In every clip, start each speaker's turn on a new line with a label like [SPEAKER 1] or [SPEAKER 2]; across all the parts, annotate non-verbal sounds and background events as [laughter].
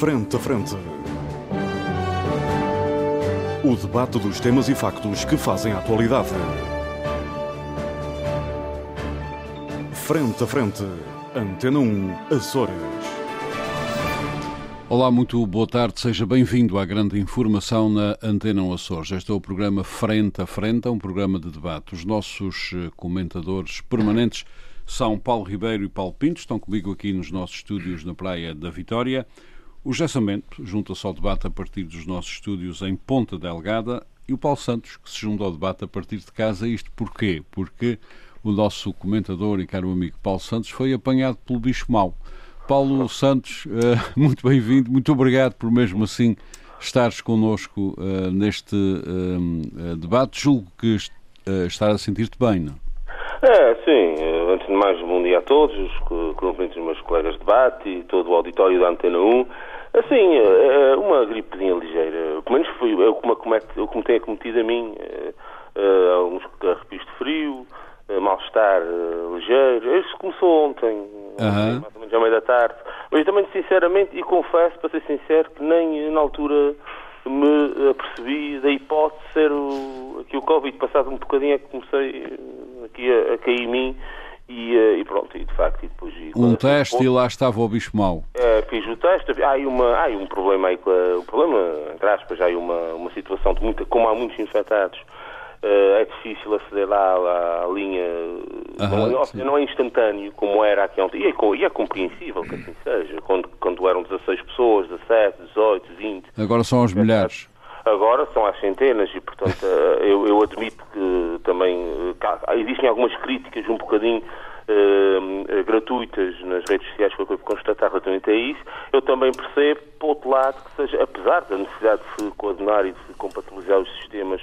[SPEAKER 1] Frente a Frente. O debate dos temas e factos que fazem a atualidade. Frente a Frente. Antena 1, Açores.
[SPEAKER 2] Olá, muito boa tarde, seja bem-vindo à grande informação na Antena 1 Açores. Este é o programa Frente a Frente, é um programa de debate. Os nossos eh, comentadores permanentes são Paulo Ribeiro e Paulo Pinto, estão comigo aqui nos nossos estúdios na Praia da Vitória. O José Samento junta-se ao debate a partir dos nossos estúdios em Ponta Delgada e o Paulo Santos, que se junta ao debate a partir de casa. Isto porquê? Porque o nosso comentador e caro amigo Paulo Santos foi apanhado pelo bicho mau. Paulo Santos, eh, [laughs] muito bem-vindo, muito obrigado por mesmo assim estares connosco uh, neste uh, debate. Julgo que uh, estar a sentir-te bem, não?
[SPEAKER 3] É, sim. Antes de mais, bom dia a todos, os cumprimentos dos meus colegas de debate e todo o auditório da Antena 1. Assim, é uma gripezinha ligeira. Pelo menos foi eu como, acometido a mim. Alguns arrepios de frio, mal-estar ligeiro. Isso começou ontem,
[SPEAKER 2] Uhum.
[SPEAKER 3] mais ou menos à meia da tarde. Mas também, sinceramente, e confesso, para ser sincero, que nem na altura me apercebi da hipótese de ser o, aqui o Covid. Passado um bocadinho é que comecei aqui a, a cair em mim e, e, pronto, e de facto. E depois, e
[SPEAKER 2] um teste ponto, e lá estava o bicho mau.
[SPEAKER 3] É, fiz o teste. Há, uma, há um problema aí, o problema, entre aspas, há uma, uma situação de muita, como há muitos infectados. Uh, é difícil aceder lá à, à linha,
[SPEAKER 2] Aham,
[SPEAKER 3] não, não, é instantâneo como era aqui ontem, e é, e é compreensível que assim seja, quando, quando eram 16 pessoas, 17, 18, 20.
[SPEAKER 2] Agora são as milhares.
[SPEAKER 3] Agora são às centenas e, portanto, uh, eu, eu, admito que também uh, existem algumas críticas um bocadinho gratuitas nas redes sociais que eu constatar relativamente a isso. Eu também percebo, por outro lado, que seja, apesar da necessidade de se coordenar e de se compatibilizar os sistemas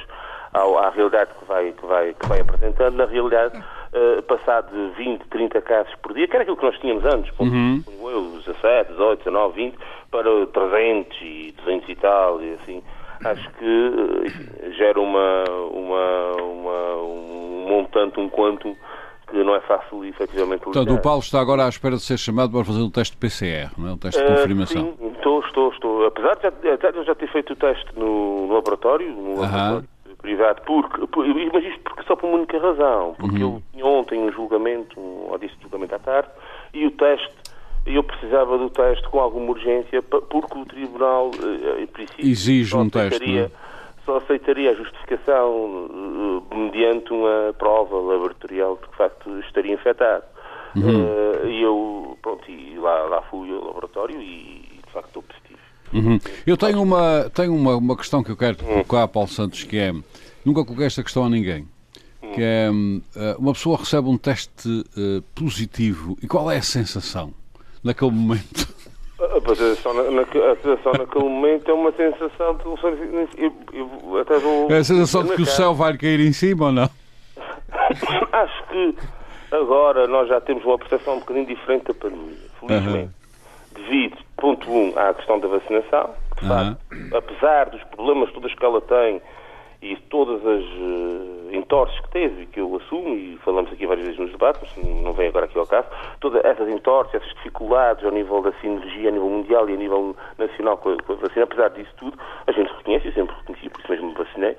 [SPEAKER 3] à, à realidade que vai, que, vai, que vai apresentando, na realidade, uh, passar de 20, 30 casos por dia, que era aquilo que nós tínhamos antes,
[SPEAKER 2] Uhum.
[SPEAKER 3] eu, 17, 18, 19, 20, para 300 e 200 e tal, e assim, acho que uh, gera uma, uma, uma, um montante, um quanto que não é fácil efetivamente
[SPEAKER 2] Portanto,
[SPEAKER 3] lidar.
[SPEAKER 2] o Paulo está agora à espera de ser chamado para fazer um teste PCR, não é? Um teste de
[SPEAKER 3] Uh,
[SPEAKER 2] confirmação.
[SPEAKER 3] sim, estou, estou, estou. Apesar de já, de já ter feito o teste no, no laboratório, no laboratório privado, porque, por- mas isto porque só por uma única razão, porque
[SPEAKER 2] Uhum.
[SPEAKER 3] eu tinha ontem um julgamento, um ou disse julgamento à tarde, e o teste, eu precisava do teste com alguma urgência, porque o Tribunal, eh, em princípio,
[SPEAKER 2] Exige
[SPEAKER 3] só
[SPEAKER 2] um teste, é?
[SPEAKER 3] Só aceitaria a justificação eh, mediante uma prova laboratorial de que, de facto, estaria infectado.
[SPEAKER 2] Uhum.
[SPEAKER 3] Eh, e eu, pronto, e lá, lá fui ao laboratório e, de facto, estou.
[SPEAKER 2] Uhum. Eu tenho uma, tenho uma, uma questão que eu quero colocar, Paulo Santos, que é. Nunca coloquei esta questão a ninguém. Que é. hum, eh, Uma pessoa recebe um teste eh, positivo e qual é a sensação naquele momento? [laughs]
[SPEAKER 3] A sensação, na, na, a sensação naquele momento é uma sensação de. Eu, eu até vou.
[SPEAKER 2] É a sensação de que o céu vai cair em cima ou não? [laughs]
[SPEAKER 3] Acho que agora nós já temos uma percepção um bocadinho diferente da pandemia, felizmente. Devido, ponto um, à questão da vacinação, que, de facto, apesar dos problemas todos que ela tem e todas as uh, entorces que teve, e que eu assumo, e falamos aqui várias vezes nos debates, mas não vem agora aqui ao caso, todas essas entorces, essas dificuldades ao nível da sinergia, a nível mundial e a nível nacional com a, com a vacina, apesar disso tudo, a gente reconhece, eu sempre reconheci, por isso mesmo me vacinei,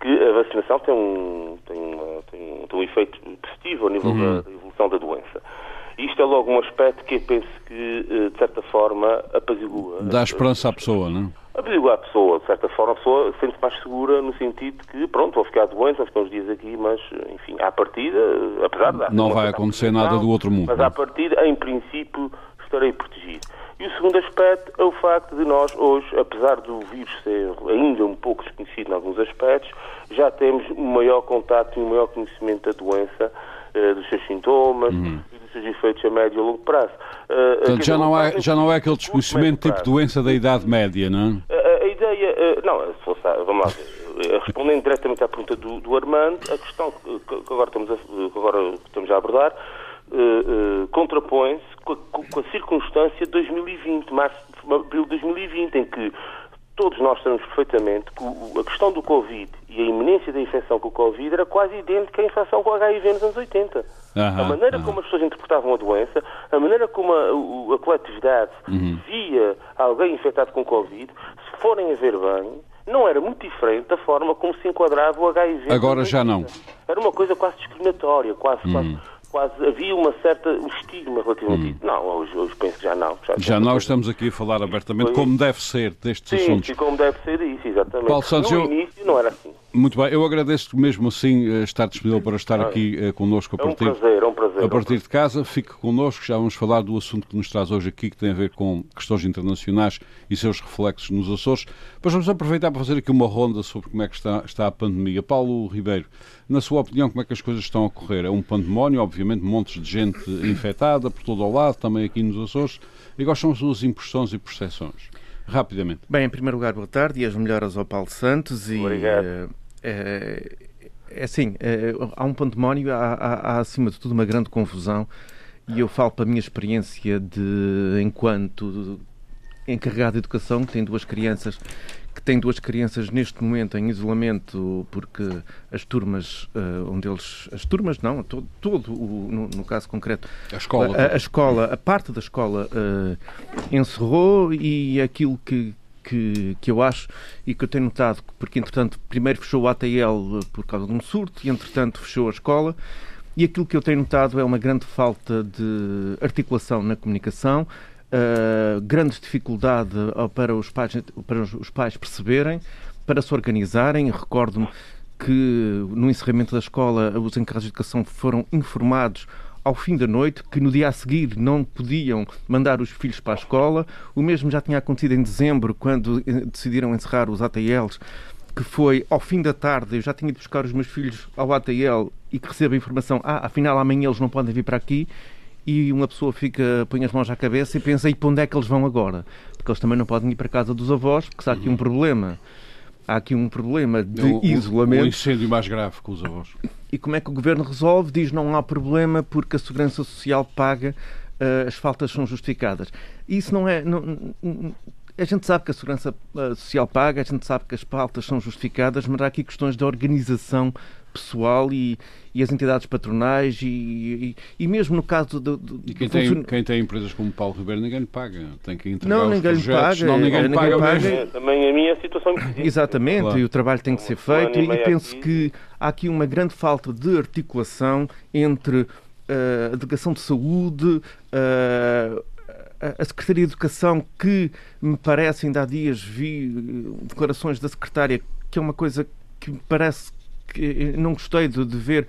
[SPEAKER 3] que a vacinação tem um, tem uma, tem um, tem um efeito positivo ao nível da, da evolução da doença. Isto é logo um aspecto que eu penso que, eh, de certa forma, apazigua.
[SPEAKER 2] Dá esperança à pessoa, não é?
[SPEAKER 3] Apazigua a pessoa, de certa forma, a pessoa sente-se mais segura no sentido de que, pronto, vou ficar doente, vou ficar uns dias aqui, mas, enfim, à partida, apesar de...
[SPEAKER 2] Não vai acontecer nada do outro mundo,
[SPEAKER 3] Mas
[SPEAKER 2] não é?
[SPEAKER 3] à partida, em princípio, estarei protegido. E o segundo aspecto é o facto de nós, hoje, apesar do vírus ser ainda um pouco desconhecido em alguns aspectos, já temos um maior contato e um maior conhecimento da doença, eh, dos seus sintomas e seus efeitos a médio e longo prazo. Eh,
[SPEAKER 2] Uhum. Portanto, já não, é, já não é aquele desconhecimento tipo doença da Idade Média, não é?
[SPEAKER 3] A, a ideia, eh, não, se fosse, a- vamos lá ver, eh, respondendo diretamente à pergunta do, do Armando, a questão que, que agora estamos a, que agora estamos a abordar eh, eh, contrapõe-se com, a- com a circunstância de 2020, março, abril de 2020, em que todos nós sabemos perfeitamente que a questão do Covid e a iminência da infecção com o Covid era quase idêntica à infecção com o HIV nos anos 80.
[SPEAKER 2] Aham,
[SPEAKER 3] a maneira
[SPEAKER 2] aham.
[SPEAKER 3] como as pessoas interpretavam a doença, a maneira como a, a coletividade
[SPEAKER 2] Uhum.
[SPEAKER 3] via alguém infectado com Covid, se forem a ver bem, não era muito diferente da forma como se enquadrava o HIV.
[SPEAKER 2] Agora já não.
[SPEAKER 3] 80. Era uma coisa quase discriminatória, quase, quase, quase havia uma certa um estigma relativamente isso. Não, hoje, hoje penso que já não.
[SPEAKER 2] Hum. Já nós
[SPEAKER 3] coisa-
[SPEAKER 2] estamos aqui a falar abertamente
[SPEAKER 3] Foi.
[SPEAKER 2] como deve ser destes
[SPEAKER 3] Sim,
[SPEAKER 2] assuntos.
[SPEAKER 3] sim, como deve ser isso, exatamente.
[SPEAKER 2] Paulo Santos,
[SPEAKER 3] no
[SPEAKER 2] eu-
[SPEAKER 3] início não era assim.
[SPEAKER 2] Muito bem, eu agradeço mesmo assim eh, estar disponível para estar aqui eh, connosco a
[SPEAKER 3] É um
[SPEAKER 2] partir,
[SPEAKER 3] prazer, é um prazer.
[SPEAKER 2] a partir de casa. Fique connosco, já vamos falar do assunto que nos traz hoje aqui, que tem a ver com questões internacionais e seus reflexos nos Açores. Mas vamos aproveitar para fazer aqui uma ronda sobre como é que está, está a pandemia. Paulo Ribeiro, na sua opinião, como é que as coisas estão a correr? É um pandemónio, obviamente, montes de gente infectada por todo o lado, também aqui nos Açores. E quais são as suas impressões e percepções? Rapidamente.
[SPEAKER 4] Bem, em primeiro lugar, boa tarde e as melhoras ao Paulo Santos. E,
[SPEAKER 3] Obrigado.
[SPEAKER 4] eh, eh, é assim, eh, há um pandemónio, há, há, há acima de tudo uma grande confusão e eu falo para a minha experiência de enquanto encarregado de educação, que tem duas crianças, que tem duas crianças neste momento em isolamento porque as turmas, eh, onde eles, as turmas não, todo, todo o, no, no caso concreto,
[SPEAKER 2] A escola.
[SPEAKER 4] a, a escola, a parte da escola eh, encerrou e aquilo que, que, que eu acho e que eu tenho notado, porque entretanto primeiro fechou o ATL por causa de um surto e entretanto fechou a escola e aquilo que eu tenho notado é uma grande falta de articulação na comunicação, eh, grande dificuldade ah, para os pais, para os pais perceberem, para se organizarem. Recordo-me que no encerramento da escola os encarregados de educação foram informados ao fim da noite que no dia a seguir não podiam mandar os filhos para a escola. O mesmo já tinha acontecido em dezembro, quando eh, decidiram encerrar os ATLs, que foi ao fim da tarde, eu já tinha de buscar os meus filhos ao ATL e que recebo a informação, ah, afinal amanhã eles não podem vir para aqui, e uma pessoa fica, põe as mãos à cabeça e pensa, e para onde é que eles vão agora? Porque eles também não podem ir para a casa dos avós, porque se há aqui um problema. Há aqui um problema de
[SPEAKER 2] O- o-
[SPEAKER 4] isolamento.
[SPEAKER 2] O incêndio mais grave com os avós.
[SPEAKER 4] E como é que o governo resolve? Diz não há problema porque a Segurança Social paga, eh, as faltas são justificadas. Isso não é. não- a gente sabe que a Segurança eh, Social paga, a gente sabe que as faltas são justificadas, mas há aqui questões de organização pessoal e, e as entidades patronais e, e, e mesmo no caso do, do,
[SPEAKER 2] E quem
[SPEAKER 4] do
[SPEAKER 2] tem,
[SPEAKER 4] funcion-
[SPEAKER 2] quem tem empresas como Paulo Ribeiro, ninguém lhe paga. Tem que entregar
[SPEAKER 4] Não,
[SPEAKER 2] os
[SPEAKER 4] ninguém lhe paga,
[SPEAKER 2] senão ninguém lhe
[SPEAKER 4] ninguém
[SPEAKER 2] paga
[SPEAKER 4] paga.
[SPEAKER 3] É, também a minha situação me
[SPEAKER 4] Exatamente,
[SPEAKER 2] Claro.
[SPEAKER 4] e o trabalho tem que ser feito
[SPEAKER 3] e
[SPEAKER 4] penso
[SPEAKER 3] aqui.
[SPEAKER 4] que há aqui uma grande falta de articulação entre eh, a Delegação de Saúde, eh, a Secretaria de Educação, que me parece, ainda há dias vi eh, declarações da Secretária, que é uma coisa que me parece que eu não gostei de, de ver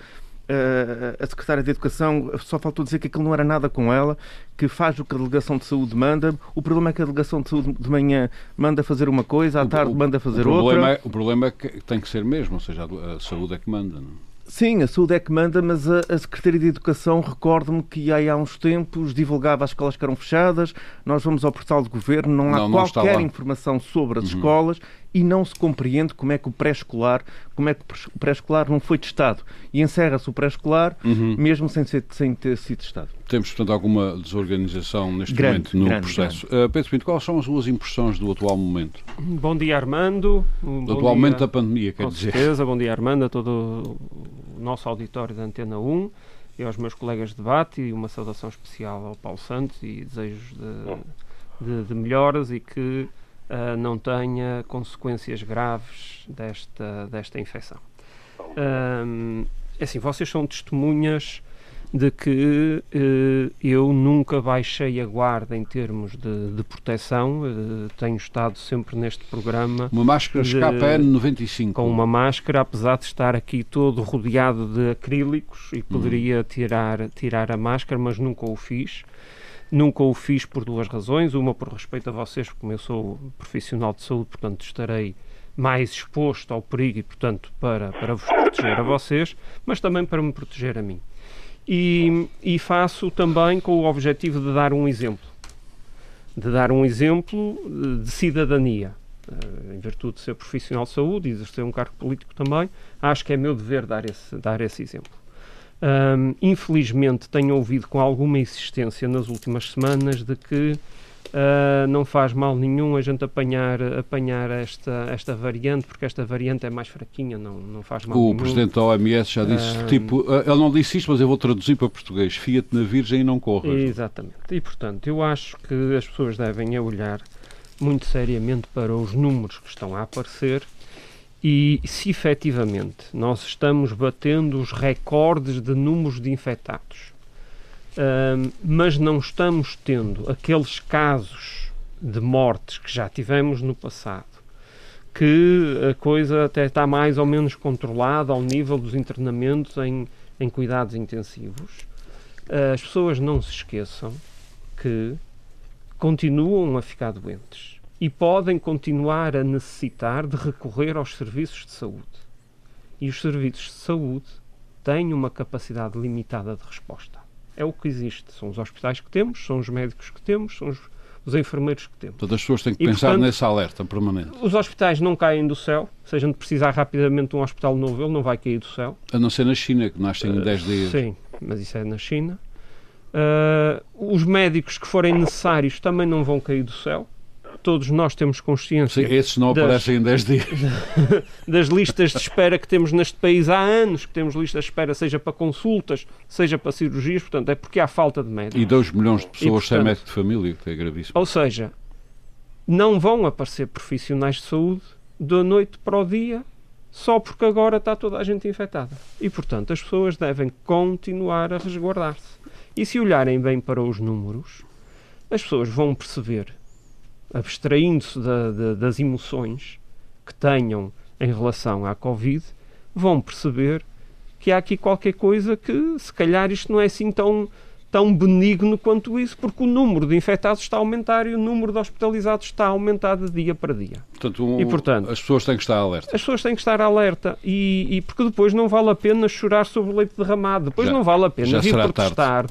[SPEAKER 4] eh, a Secretária de Educação, só faltou dizer que aquilo não era nada com ela, que faz o que a Delegação de Saúde manda. O problema é que a Delegação de Saúde de manhã manda fazer uma coisa, à tarde manda fazer
[SPEAKER 2] o
[SPEAKER 4] outra.
[SPEAKER 2] É, o problema é que tem que ser mesmo, ou seja, a, saúde é que manda. Não?
[SPEAKER 4] Sim, a saúde é que manda, mas a, a Secretaria de Educação, recordo-me que há uns tempos divulgava as escolas que eram fechadas, nós vamos ao portal do Governo, não há
[SPEAKER 2] Não, não
[SPEAKER 4] qualquer informação sobre as escolas e não se compreende como é que o pré-escolar, como é que o pré-escolar não foi testado. E encerra-se o pré-escolar, mesmo sem, ser, sem ter sido testado.
[SPEAKER 2] Temos, portanto, alguma desorganização neste
[SPEAKER 4] Grande,
[SPEAKER 2] momento no
[SPEAKER 4] grande,
[SPEAKER 2] processo. Uh, Pedro Pinto, quais são as suas impressões do atual momento?
[SPEAKER 5] Bom dia, Armando. Um
[SPEAKER 2] Do
[SPEAKER 5] bom
[SPEAKER 2] atual momento
[SPEAKER 5] dia,
[SPEAKER 2] da pandemia, quer
[SPEAKER 5] Com
[SPEAKER 2] dizer.
[SPEAKER 5] certeza. Bom dia, Armando, a todo o nosso auditório da Antena 1 e aos meus colegas de debate e uma saudação especial ao Paulo Santos e desejos de, de- de melhoras e que ah, não tenha consequências graves desta, desta infecção. Ahm, é assim, vocês são testemunhas de que eh, eu nunca baixei a guarda em termos de, de proteção, eh, tenho estado sempre neste programa
[SPEAKER 2] Uma máscara
[SPEAKER 5] de-
[SPEAKER 2] SKPN 95.
[SPEAKER 5] com uma máscara, apesar de estar aqui todo rodeado de acrílicos e poderia tirar, tirar a máscara, mas nunca o fiz. Nunca o fiz por duas razões. Uma, por respeito a vocês, porque eu sou profissional de saúde, portanto estarei mais exposto ao perigo e, portanto, para, para vos proteger a vocês, mas também para me proteger a mim. E, e faço também com o objetivo de dar um exemplo. De dar um exemplo de cidadania. Eh, em virtude de ser profissional de saúde e exercer um cargo político também, acho que é meu dever dar esse, dar esse exemplo. Ahm, infelizmente, tenho ouvido com alguma insistência nas últimas semanas de que Uh, não faz mal nenhum a gente apanhar, apanhar esta, esta variante, porque esta variante é mais fraquinha, não, não faz mal
[SPEAKER 2] O
[SPEAKER 5] nenhum.
[SPEAKER 2] Presidente da OMS já disse, uh, tipo, ele não disse isto, mas eu vou traduzir para português, fia-te na virgem e não corras.
[SPEAKER 5] Exatamente. E, portanto, eu acho que as pessoas devem olhar muito seriamente para os números que estão a aparecer e se efetivamente nós estamos batendo os recordes de números de infectados mas não estamos tendo aqueles casos de mortes que já tivemos no passado, que a coisa até está mais ou menos controlada ao nível dos internamentos em, em cuidados intensivos. As pessoas não se esqueçam que continuam a ficar doentes e podem continuar a necessitar de recorrer aos serviços de saúde. E os serviços de saúde têm uma capacidade limitada de resposta é o que existe. São os hospitais que temos, são os médicos que temos, são os, os enfermeiros que temos.
[SPEAKER 2] Todas as pessoas têm que e, pensar portanto, nesse alerta permanente.
[SPEAKER 5] Os hospitais não caem do céu. Se a gente precisar rapidamente de um hospital novo, ele não vai cair do céu.
[SPEAKER 2] A não ser na China, que nascem em 10 uh, dias.
[SPEAKER 5] Sim, mas isso é na China. Uh, os médicos que forem necessários também não vão cair do céu todos nós temos consciência.
[SPEAKER 2] Sim, esses não das, aparecem em 10 dias. [laughs]
[SPEAKER 5] Das listas de espera que temos neste país há anos, que temos listas de espera, seja para consultas, seja para cirurgias, portanto, é porque há falta de médicos.
[SPEAKER 2] E 2 milhões de pessoas portanto, sem médico de família, que é gravíssimo.
[SPEAKER 5] Ou seja, não vão aparecer profissionais de saúde da noite para o dia só porque agora está toda a gente infectada. E, portanto, as pessoas devem continuar a resguardar-se. E se olharem bem para os números, as pessoas vão perceber abstraindo-se da, da, das emoções que tenham em relação à Covid, vão perceber que há aqui qualquer coisa que, se calhar, isto não é assim tão, tão benigno quanto isso, porque o número de infectados está a aumentar e o número de hospitalizados está a aumentar de dia para dia.
[SPEAKER 2] Portanto, um, e, portanto as pessoas têm que estar alerta.
[SPEAKER 5] As pessoas têm que estar alerta e, e porque depois não vale a pena chorar sobre o leite derramado, depois já, não vale a pena vir protestar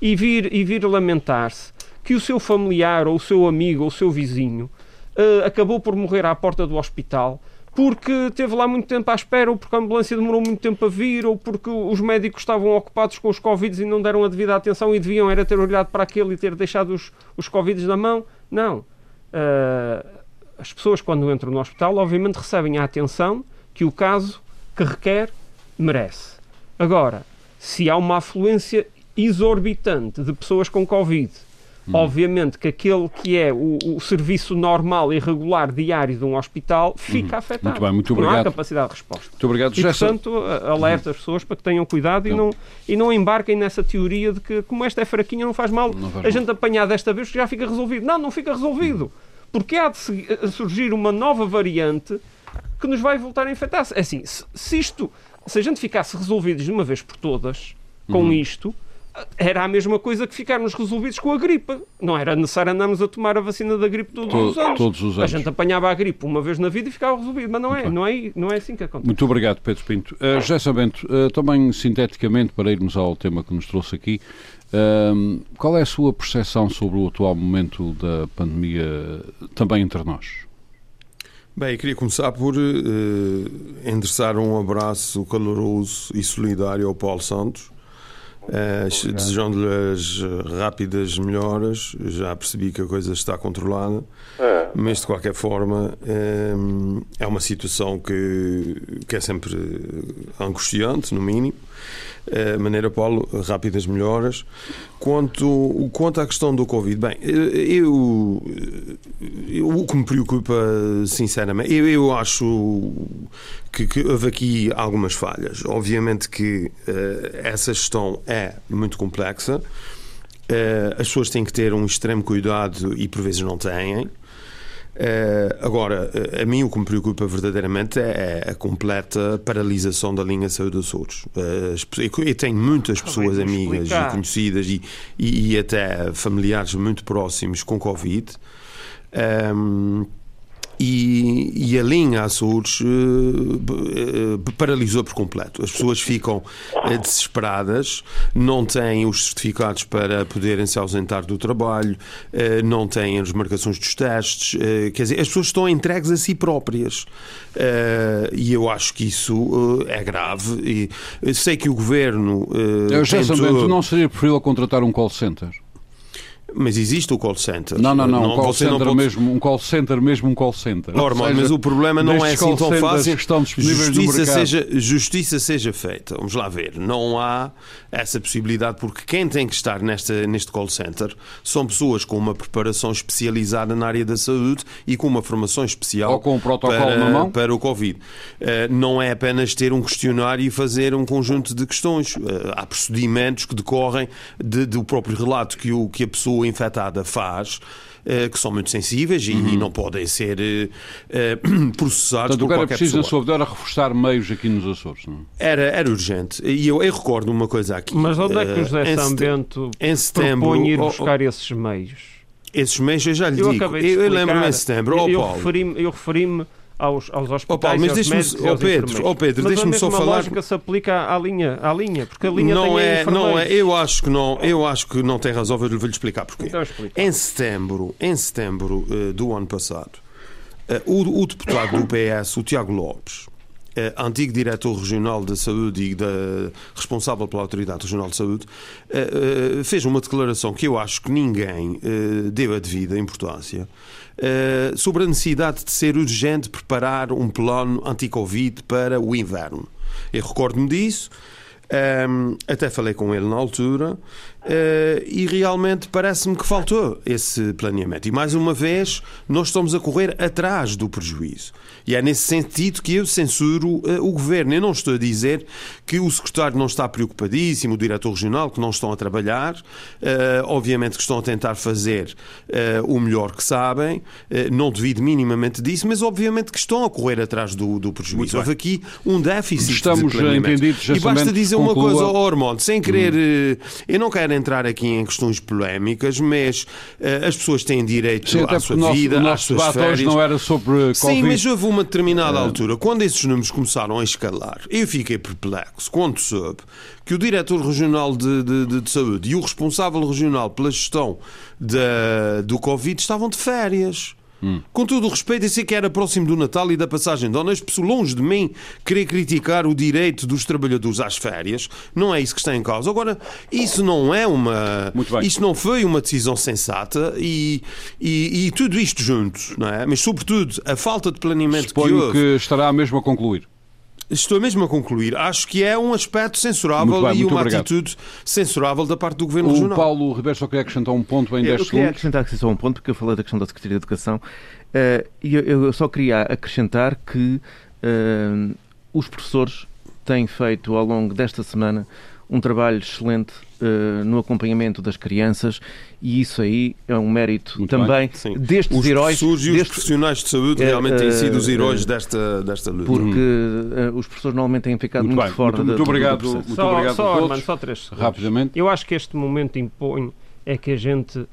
[SPEAKER 5] e vir, e vir lamentar-se que o seu familiar, ou o seu amigo, ou o seu vizinho uh, acabou por morrer à porta do hospital porque teve lá muito tempo à espera, ou porque a ambulância demorou muito tempo a vir, ou porque os médicos estavam ocupados com os Covid e não deram a devida atenção e deviam era ter olhado para aquele e ter deixado os, os Covid na mão. Não. Uh, as pessoas, quando entram no hospital, obviamente recebem a atenção que o caso que requer merece. Agora, se há uma afluência exorbitante de pessoas com Covid. Obviamente que aquele que é o, o, serviço normal e regular diário de um hospital fica hum. afetado.
[SPEAKER 2] Muito bem, muito obrigado.
[SPEAKER 5] Não há capacidade de resposta.
[SPEAKER 2] Muito obrigado,
[SPEAKER 5] E, portanto, alerta as pessoas para que tenham cuidado então. e, não, e não embarquem nessa teoria de que, como esta é fraquinha, não faz mal não faz a mal. gente apanhar desta vez que já fica resolvido. Não, não fica resolvido. Porque há de surgir uma nova variante que nos vai voltar a infectar. É assim, se, se isto, se a gente ficasse resolvidos de uma vez por todas com uhum. isto, era a mesma coisa que ficarmos resolvidos com a gripe. Não era necessário andarmos a tomar a vacina da gripe todos,
[SPEAKER 2] Todo,
[SPEAKER 5] os, anos.
[SPEAKER 2] todos os anos.
[SPEAKER 5] A gente apanhava a gripe uma vez na vida e ficava resolvido, mas não é, não é, não é assim que acontece.
[SPEAKER 2] Muito obrigado, Pedro Pinto. Uh, José Sabento, uh, também sinteticamente, para irmos ao tema que nos trouxe aqui, uh, qual é a sua percepção sobre o atual momento da pandemia também entre nós?
[SPEAKER 6] Bem, queria começar por uh, endereçar um abraço caloroso e solidário ao Paulo Santos, Uh, Desejando-lhe as rápidas melhoras, já percebi que a coisa está controlada, é. mas de qualquer forma é, é uma situação que, que é sempre angustiante, no mínimo. Uh, maneira, Paulo, rápidas melhoras. Quanto, quanto à questão do Covid, bem, eu, eu o que me preocupa, sinceramente, eu, eu acho que, que, houve aqui algumas falhas. Obviamente que uh, essa gestão é muito complexa. Uh, as pessoas têm que ter um extremo cuidado e por vezes não têm. Uh, agora, uh, a mim o que me preocupa verdadeiramente é a completa paralisação da linha Saúde Açores. Uh, eu tenho muitas pessoas amigas e conhecidas e, e, e, até familiares muito próximos com Covid. Um, ehm, e, e, a linha Açores uh, uh, paralisou por completo. As pessoas ficam uh, desesperadas, não têm os certificados para poderem se ausentar do trabalho, não têm as marcações dos testes, quer dizer, as pessoas estão entregues a si próprias. e eu acho que isso é grave. E sei que o governo.
[SPEAKER 2] eu tentou... não seria preferível contratar um call center?
[SPEAKER 6] Mas existe o call center.
[SPEAKER 2] Não, não, não. não um, call center pode... mesmo, um call center mesmo um call center.
[SPEAKER 6] Normal, seja, mas o problema não é assim tão fácil. Estão disponíveis justiça, seja, justiça seja feita. Vamos lá ver. Não há essa possibilidade, porque quem tem que estar nesta, neste call center são pessoas com uma preparação especializada na área da saúde e com uma formação especial
[SPEAKER 2] Ou com um protocolo
[SPEAKER 6] para,
[SPEAKER 2] na mão.
[SPEAKER 6] para o Covid. Uh, não é apenas ter um questionário e fazer um conjunto de questões. Uh, há procedimentos que decorrem de, do próprio relato que, o, que a pessoa infectada faz eh, que são muito sensíveis uhum. e, não podem ser uh, [clears throat] processados
[SPEAKER 2] Portanto,
[SPEAKER 6] por
[SPEAKER 2] era preciso,
[SPEAKER 6] pessoa.
[SPEAKER 2] na sua vida, era reforçar meios aqui nos Açores, não?
[SPEAKER 6] É? Era, era urgente. E eu, eu recordo uma coisa aqui.
[SPEAKER 5] Mas onde é que o José Sambento em setembro, propõe ir buscar oh, oh, esses meios?
[SPEAKER 6] Esses meios eu já lhe eu digo. Eu, eu lembro-me em setembro.
[SPEAKER 5] Eu,
[SPEAKER 6] oh,
[SPEAKER 5] eu referi-me referi aos, aos hospitais, oh, Paulo,
[SPEAKER 6] mas deixe-me, oh, Pedro, oh, Pedro, deixe-me só falar.
[SPEAKER 5] a lógica se aplica à linha, à linha, porque a linha
[SPEAKER 6] não
[SPEAKER 5] tem
[SPEAKER 6] é, não é. Eu acho que não, eu acho que não tem razão. Eu vou-lhe explicar porquê.
[SPEAKER 5] Então,
[SPEAKER 6] em setembro, em setembro uh, do ano passado, uh, o, o, deputado do PS, o Tiago Lopes, antigo diretor regional de saúde e da, responsável pela Autoridade Regional de Saúde, uh, uh, fez uma declaração que eu acho que ninguém deu a devida importância, sobre a necessidade de ser urgente preparar um plano anti-Covid para o inverno. Eu recordo-me disso. Um, até falei com ele na altura uh, e realmente parece-me que faltou esse planeamento. E mais uma vez, nós estamos a correr atrás do prejuízo. E é nesse sentido que eu censuro uh, o governo. Eu não estou a dizer que o secretário não está preocupadíssimo, o diretor regional, que não estão a trabalhar. Uh, obviamente que estão a tentar fazer o melhor que sabem. não devido minimamente disso, mas obviamente que estão a correr atrás do, do prejuízo. Houve aqui um déficit
[SPEAKER 2] Estamos
[SPEAKER 6] de planeamento.
[SPEAKER 2] entendidos.
[SPEAKER 6] E basta dizer conclua... uma coisa, oh, Ormond, sem querer. Hum. Eu não quero entrar aqui em questões polémicas, mas as pessoas têm direito Sim, à sua
[SPEAKER 2] nosso,
[SPEAKER 6] vida, às suas férias.
[SPEAKER 2] não era sobre Covid.
[SPEAKER 6] Sim, mas houve uma determinada é. altura, quando esses números começaram a escalar, eu fiquei perplexo quando soube que o diretor regional de, de, de saúde e o responsável regional pela gestão de, do Covid estavam de férias. Hum. Com todo o respeito, eu sei que era próximo do Natal e da passagem de Onas, longe de mim querer criticar o direito dos trabalhadores às férias. Não é isso que está em causa. Agora, isso não é uma. Isso não foi uma decisão sensata e, e, e, tudo isto junto, não é? Mas, sobretudo, a falta de planeamento
[SPEAKER 2] Suponho
[SPEAKER 6] que houve.
[SPEAKER 2] que estará mesmo a concluir.
[SPEAKER 6] Estou mesmo a concluir. Acho que é um aspecto censurável bem, e uma obrigado. atitude censurável da parte do Governo
[SPEAKER 2] o
[SPEAKER 6] Regional.
[SPEAKER 2] O Paulo Ribeiro só queria acrescentar um ponto em 10 segundos. Eu
[SPEAKER 4] queria acrescentar aqui só um ponto, porque eu falei da questão da Secretaria de Educação. Uh, e eu, só queria acrescentar que uh, os professores têm feito ao longo desta semana um trabalho excelente uh, no acompanhamento das crianças e isso aí é um mérito Muito também destes
[SPEAKER 6] os
[SPEAKER 4] heróis.
[SPEAKER 6] Os e os profissionais de saúde uh, realmente têm sido os heróis uh, desta, desta luta.
[SPEAKER 4] Porque uh, os professores normalmente têm ficado muito, muito fora
[SPEAKER 2] muito,
[SPEAKER 4] muito
[SPEAKER 2] da, obrigado, do
[SPEAKER 5] Muito
[SPEAKER 2] só, obrigado
[SPEAKER 5] só, Armando, só três segundos.
[SPEAKER 2] Rapidamente.
[SPEAKER 5] Eu acho que este momento impõe é que a gente uh,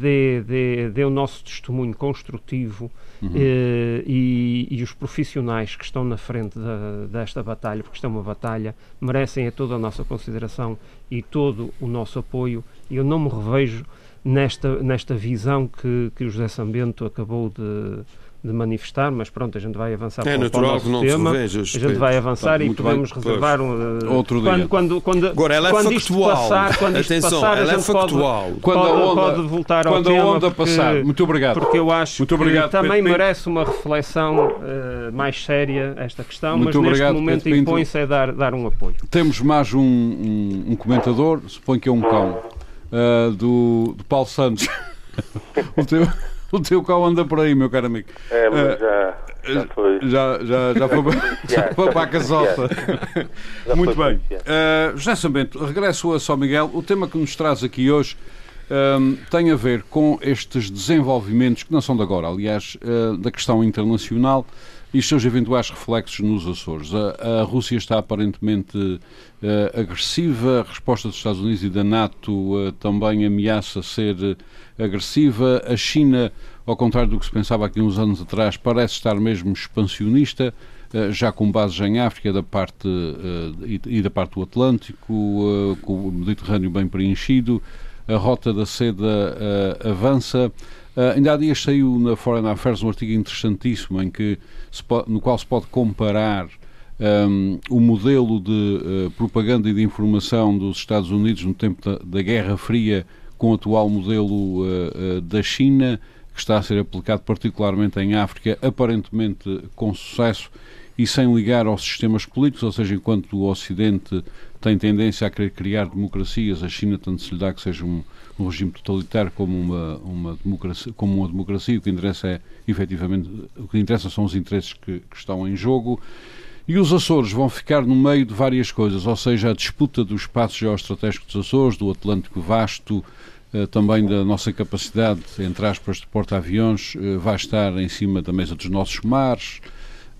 [SPEAKER 5] dê, dê, dê o nosso testemunho construtivo uhum. uh, e, e, os profissionais que estão na frente da, desta batalha, porque isto é uma batalha, merecem toda a nossa consideração e todo o nosso apoio. E eu não me revejo nesta, nesta visão que, que o José Sambento acabou de de manifestar, mas pronto, a gente vai avançar
[SPEAKER 6] é
[SPEAKER 5] para,
[SPEAKER 6] natural
[SPEAKER 5] para o nosso tema.
[SPEAKER 6] Reveja,
[SPEAKER 5] a gente vai avançar e podemos bem, reservar um,
[SPEAKER 2] uh, outro
[SPEAKER 5] quando,
[SPEAKER 2] dia.
[SPEAKER 5] Quando, quando,
[SPEAKER 6] Agora, ela é
[SPEAKER 5] quando
[SPEAKER 6] factual.
[SPEAKER 5] Passar, quando isto
[SPEAKER 6] Atenção,
[SPEAKER 5] passar,
[SPEAKER 6] ela
[SPEAKER 5] a
[SPEAKER 6] é factual.
[SPEAKER 5] Pode, quando pode, a onda, pode voltar
[SPEAKER 2] quando
[SPEAKER 5] ao
[SPEAKER 2] a
[SPEAKER 5] tema
[SPEAKER 2] onda
[SPEAKER 5] porque,
[SPEAKER 2] passar. Muito obrigado.
[SPEAKER 5] Porque eu acho
[SPEAKER 2] Muito obrigado,
[SPEAKER 5] que também
[SPEAKER 2] Pedro
[SPEAKER 5] merece uma reflexão uh, mais séria esta questão,
[SPEAKER 2] Muito
[SPEAKER 5] mas
[SPEAKER 2] obrigado,
[SPEAKER 5] neste momento impõe-se a dar, dar um apoio.
[SPEAKER 2] Temos mais um, um, um comentador, suponho que é um cão, uh, do, do Paulo Santos. [laughs] o teu... [laughs] O teu cão anda por aí, meu caro amigo.
[SPEAKER 3] É, mas uh, já, já foi.
[SPEAKER 2] Já, já, já foi, [laughs] já, foi para a casota. [laughs] Muito bem. Uh, José Sambento, regresso a São Miguel. O tema que nos traz aqui hoje um, tem a ver com estes desenvolvimentos, que não são de agora, aliás, uh, da questão internacional e seus eventuais reflexos nos Açores. A, a Rússia está aparentemente uh, agressiva, a resposta dos Estados Unidos e da NATO uh, também ameaça ser uh, agressiva. A China, ao contrário do que se pensava aqui uns anos atrás, parece estar mesmo expansionista. Já com bases em África da parte, e da parte do Atlântico, com o Mediterrâneo bem preenchido, a rota da seda avança. Uh, ainda há dias saiu na Foreign Affairs um artigo interessantíssimo em que pode, no qual se pode comparar um, o modelo de uh, propaganda e de informação dos Estados Unidos no tempo da, da Guerra Fria com o atual modelo uh, da China, que está a ser aplicado particularmente em África, aparentemente com sucesso e sem ligar aos sistemas políticos, ou seja, enquanto o Ocidente tem tendência a querer criar democracias, a China tanto se lhe dá que seja um, um regime totalitário como uma, uma democracia, como uma democracia, o que interessa é efetivamente, o que interessa são os interesses que, que estão em jogo. E os Açores vão ficar no meio de várias coisas, ou seja, a disputa do espaço geoestratégico dos Açores, do Atlântico vasto, eh, também da nossa capacidade, entre aspas, de porta-aviões, eh, vai estar em cima da mesa dos nossos mares,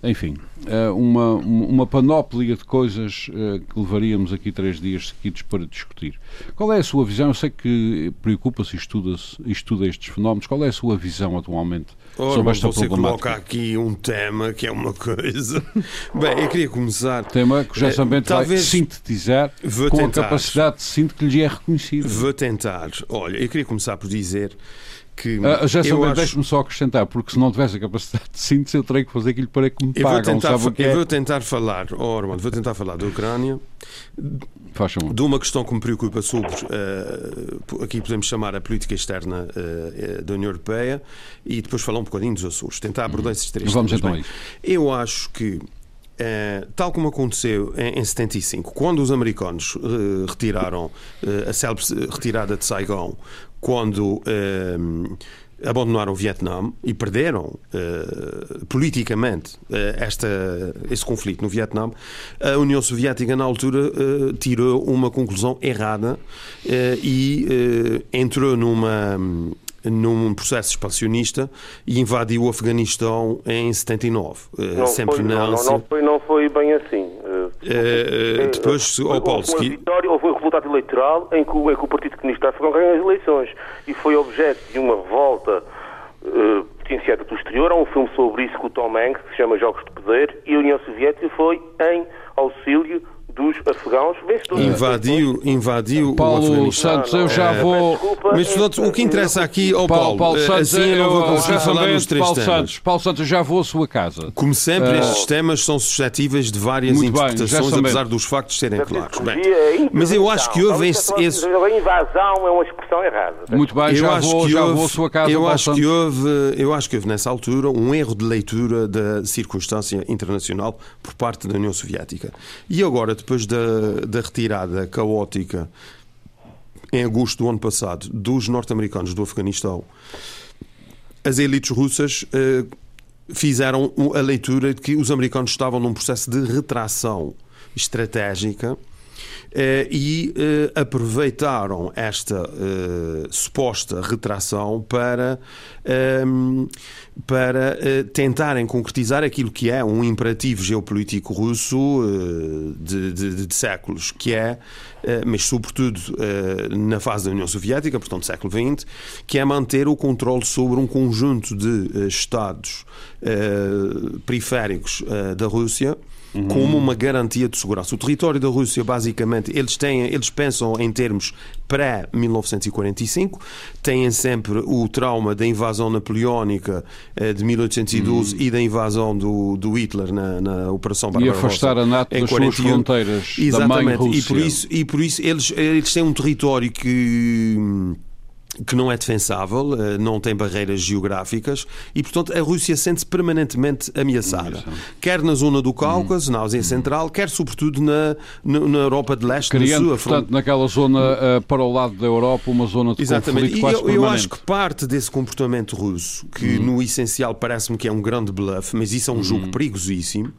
[SPEAKER 2] enfim, eh, uma, uma panóplia de coisas eh, que levaríamos aqui três dias seguidos para discutir. Qual é a sua visão? Eu sei que preocupa-se e estuda, estuda estes fenómenos. Qual é a sua visão atualmente Ora, sobre esta
[SPEAKER 6] você
[SPEAKER 2] problemática?
[SPEAKER 6] coloca aqui um tema que é uma coisa... [laughs] Bem, eu queria começar...
[SPEAKER 2] Tema que já é, talvez vai sintetizar com tentar. a capacidade de síntese que lhe é reconhecida.
[SPEAKER 6] Vou tentar. Olha, eu queria começar por dizer que.
[SPEAKER 2] Uh, já sabia, acho... deixe-me só acrescentar, porque se não tivesse a capacidade de síntese, eu terei que fazer aquilo para que me eu pagam.
[SPEAKER 6] Vou tentar,
[SPEAKER 2] sabe que
[SPEAKER 6] é?
[SPEAKER 2] Eu
[SPEAKER 6] vou tentar falar, oh, Armando, vou tentar falar da Ucrânia, de uma questão que me preocupa sobre, uh, aqui podemos chamar a política externa uh, da União Europeia, e depois falar um bocadinho dos Açores, tentar abordar uhum. esses três
[SPEAKER 2] Vamos então a isso.
[SPEAKER 6] Eu acho que Uh, tal como aconteceu em, em 75, quando os americanos uh, retiraram uh, a célebre retirada de Saigon, quando abandonaram o Vietnã e perderam politicamente esta, esse conflito no Vietnã, a União Soviética, na altura, tirou uma conclusão errada e entrou numa num processo expansionista e invadiu o Afeganistão em 79.
[SPEAKER 3] Eh, não sempre foi, não, não, não, foi, não foi bem assim.
[SPEAKER 6] Uh, depois,
[SPEAKER 3] uh, houve, vitória, houve um resultado eleitoral em que, em que o Partido Comunista Afegão ganhou as eleições e foi objeto de uma volta uh, potenciada do exterior. Há um filme sobre isso com o Tom Hanks que se chama Jogos de Poder e a União Soviética foi em auxílio dos afegãos vencedores.
[SPEAKER 6] Invadiu, invadiu
[SPEAKER 2] Paulo. Santos, eu já vou.
[SPEAKER 6] Mas, portanto, o que interessa aqui ao Paulo,
[SPEAKER 2] Paulo, Paulo Santos,
[SPEAKER 6] assim eu não vou conseguir falar nos três
[SPEAKER 2] Paulo
[SPEAKER 6] temas.
[SPEAKER 2] Santos, Paulo Santos, já vou à sua casa.
[SPEAKER 6] Como sempre, uh, estes temas são suscetíveis de várias
[SPEAKER 2] Muito
[SPEAKER 6] interpretações,
[SPEAKER 2] bem,
[SPEAKER 6] apesar dos factos serem claros. Bem, mas eu acho que houve esse. esse...
[SPEAKER 3] A invasão é uma expressão errada.
[SPEAKER 2] Muito bem, já, vou, já vou à sua casa.
[SPEAKER 6] Eu
[SPEAKER 2] acho,
[SPEAKER 6] que houve, eu acho que houve nessa altura um erro de leitura da circunstância internacional por parte da União Soviética. E agora, depois da da retirada caótica em agosto do ano passado dos norte-americanos do Afeganistão, as elites russas uh, fizeram a leitura de que os americanos estavam num processo de retração estratégica eh, e eh, aproveitaram esta eh, suposta retração para, ehm, para tentarem concretizar aquilo que é um imperativo geopolítico russo de, de, de séculos, que é, mas sobretudo na fase da União Soviética, portanto século XX, que é manter o controle sobre um conjunto de Estados periféricos da Rússia uhum. como uma garantia de segurança. O território da Rússia, basicamente, eles têm, eles pensam em termos pré-1945, têm sempre o trauma da invasão napoleónica eh, de 1812 uhum. e da invasão do, do Hitler na, na Operação Barbarossa.
[SPEAKER 2] E afastar a NATO das 41. suas fronteiras Exatamente. da mãe Rússia.
[SPEAKER 6] E por isso, e por isso eles, eles têm um território que que não é defensável, eh, não tem barreiras geográficas e, portanto, a Rússia sente-se permanentemente ameaçada. Quer na zona do Cáucaso, na Ásia Central, quer sobretudo na, na Europa de Leste,
[SPEAKER 2] Criando,
[SPEAKER 6] no
[SPEAKER 2] sul. portanto, naquela zona uh, para o lado da Europa, uma zona de
[SPEAKER 6] Exatamente.
[SPEAKER 2] conflito quase
[SPEAKER 6] e eu, eu acho que parte desse comportamento russo, que uhum. no essencial parece-me que é um grande bluff, mas isso é um jogo perigosíssimo,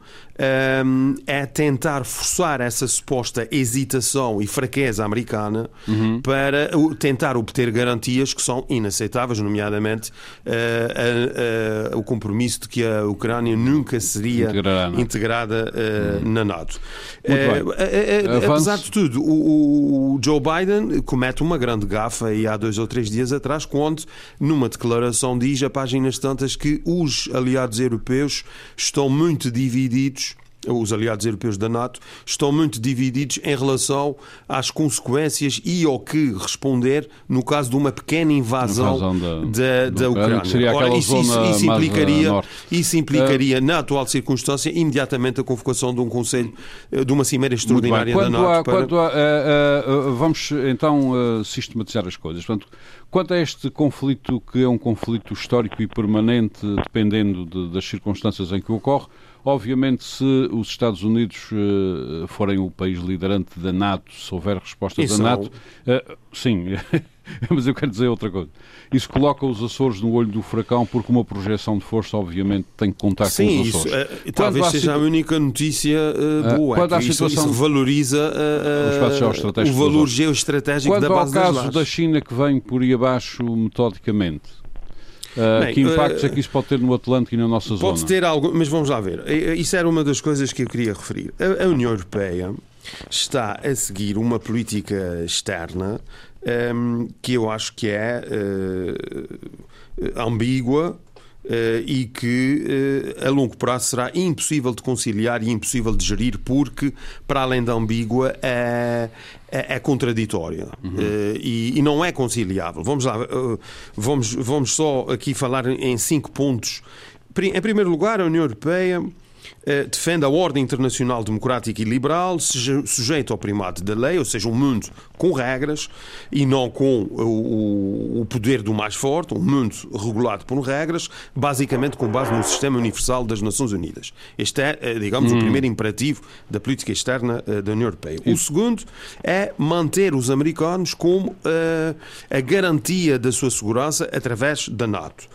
[SPEAKER 6] um, é tentar forçar essa suposta hesitação e fraqueza americana uhum. para tentar obter garantias que são inaceitáveis, nomeadamente uh, uh, uh, o compromisso de que a Ucrânia nunca seria integrada uhum. na NATO. apesar de tudo, o, o, Joe Biden comete uma grande gafa aí há dois ou três dias atrás, quando numa declaração diz a páginas tantas que os aliados europeus estão muito divididos os aliados europeus da NATO, estão muito divididos em relação às consequências e ao que responder no caso de uma pequena invasão da, da, Ucrânia.
[SPEAKER 2] Ora, isso, isso,
[SPEAKER 6] isso, implicaria, isso implicaria, uh, na atual circunstância, imediatamente a convocação de um Conselho, de uma cimeira extraordinária da NATO.
[SPEAKER 2] Para... uh, vamos então sistematizar as coisas. Portanto, Quanto a este conflito, que é um conflito histórico e permanente, dependendo de, das circunstâncias em que ocorre, obviamente, se os Estados Unidos uh, forem o país liderante da NATO, se houver resposta da NATO, uh, sim, [laughs] mas eu quero dizer outra coisa. Isso coloca os Açores no olho do furacão, porque uma projeção de força, obviamente, tem que contar
[SPEAKER 6] sim,
[SPEAKER 2] com os Açores.
[SPEAKER 6] Isso, uh, talvez seja situ... a única notícia boa. Quando é que situação... isso, isso valoriza o valor geoestratégico
[SPEAKER 2] Quando
[SPEAKER 6] da base
[SPEAKER 2] ao caso da China que vem por aí abaixo metodicamente, Uh, Bem, que impactos uh, é que isso pode ter no Atlântico e na nossa
[SPEAKER 6] pode
[SPEAKER 2] zona?
[SPEAKER 6] Pode ter algo, mas vamos lá ver. Isso era uma das coisas que eu queria referir. A, a União Europeia está a seguir uma política externa um, que eu acho que é uh, ambígua e que uh, a longo prazo será impossível de conciliar e impossível de gerir, porque, para além da ambígua, é, é, é contraditória uhum. uh, e, e, não é conciliável. Vamos lá, vamos, vamos só aqui falar em cinco pontos. Em primeiro lugar, a União Europeia eh, defende a ordem internacional democrática e liberal, sujeito ao primado da lei, ou seja, um mundo com regras e não com o, poder do mais forte, um mundo regulado por regras, basicamente com base no sistema universal das Nações Unidas. Este é, eh, digamos, hum. o primeiro imperativo da política externa eh, da União Europeia. O segundo é manter os americanos como a garantia da sua segurança através da NATO.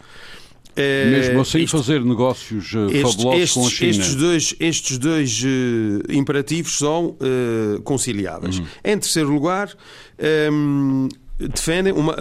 [SPEAKER 2] Mesmo assim, fazer negócios uh, estes, fabulosos
[SPEAKER 6] estes,
[SPEAKER 2] com a China.
[SPEAKER 6] Estes dois, estes dois uh, imperativos são uh, conciliáveis. Uhum. Em terceiro lugar, um, defendem uma,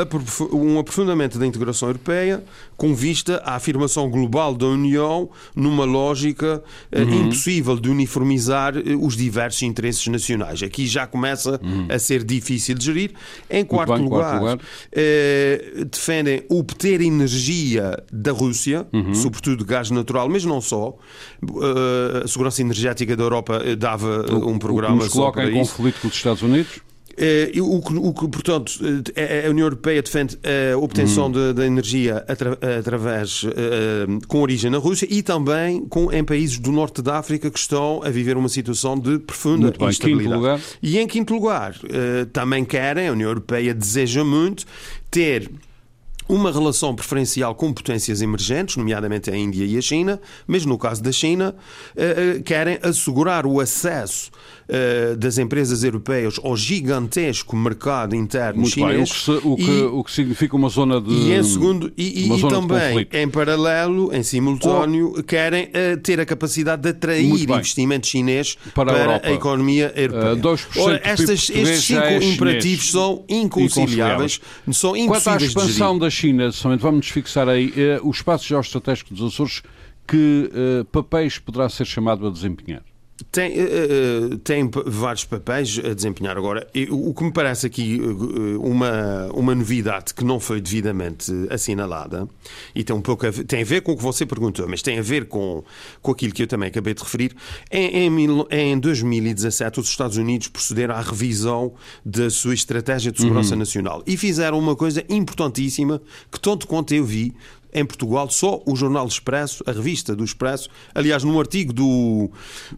[SPEAKER 6] um aprofundamento da integração europeia com vista à afirmação global da União numa lógica eh, uhum. impossível de uniformizar eh, os diversos interesses nacionais. Aqui já começa uhum. a ser difícil de gerir. Em quarto bem, lugar, quarto lugar. Eh, defendem obter energia da Rússia, uhum. sobretudo gás natural, mas não só. Uh, a segurança energética da Europa dava
[SPEAKER 2] o,
[SPEAKER 6] um programa
[SPEAKER 2] o que nos coloca
[SPEAKER 6] em
[SPEAKER 2] conflito com os Estados Unidos?
[SPEAKER 6] Uh, o, que, o que, portanto, uh, a União Europeia defende a obtenção uhum. da energia atra, através, uh, com origem na Rússia e também com, em países do norte da África que estão a viver uma situação de profunda muito instabilidade. E em quinto lugar, também querem, a União Europeia deseja muito ter uma relação preferencial com potências emergentes, nomeadamente a Índia e a China, mas no caso da China, eh, eh, querem assegurar o acesso eh, das empresas europeias ao gigantesco mercado interno
[SPEAKER 2] Muito
[SPEAKER 6] chinês.
[SPEAKER 2] Bem, o, que, o, que, o que significa uma zona de.
[SPEAKER 6] E, em segundo, e, e também, em paralelo, em simultâneo, oh. querem ter a capacidade de atrair investimento chinês para, para a, a, economia europeia.
[SPEAKER 2] Uh, Ora,
[SPEAKER 6] estas, estes cinco é imperativos são inconciliáveis, são impossíveis
[SPEAKER 2] Quanto à expansão da China, somente vamos nos fixar aí, uh, o espaço geoestratégico dos Açores, que uh, papéis poderá ser chamado a desempenhar?
[SPEAKER 6] Tem, uh, tem vários papéis a desempenhar agora. O que me parece aqui uma, uma novidade que não foi devidamente assinalada e tem um pouco a ver, tem a ver com o que você perguntou, mas tem a ver com, com aquilo que eu também acabei de referir. Em, em, em 2017, os Estados Unidos procederam à revisão da sua estratégia de segurança uhum. nacional e fizeram uma coisa importantíssima que, tanto quanto eu vi, em Portugal, só o Jornal Expresso, a revista do Expresso, aliás, num artigo do,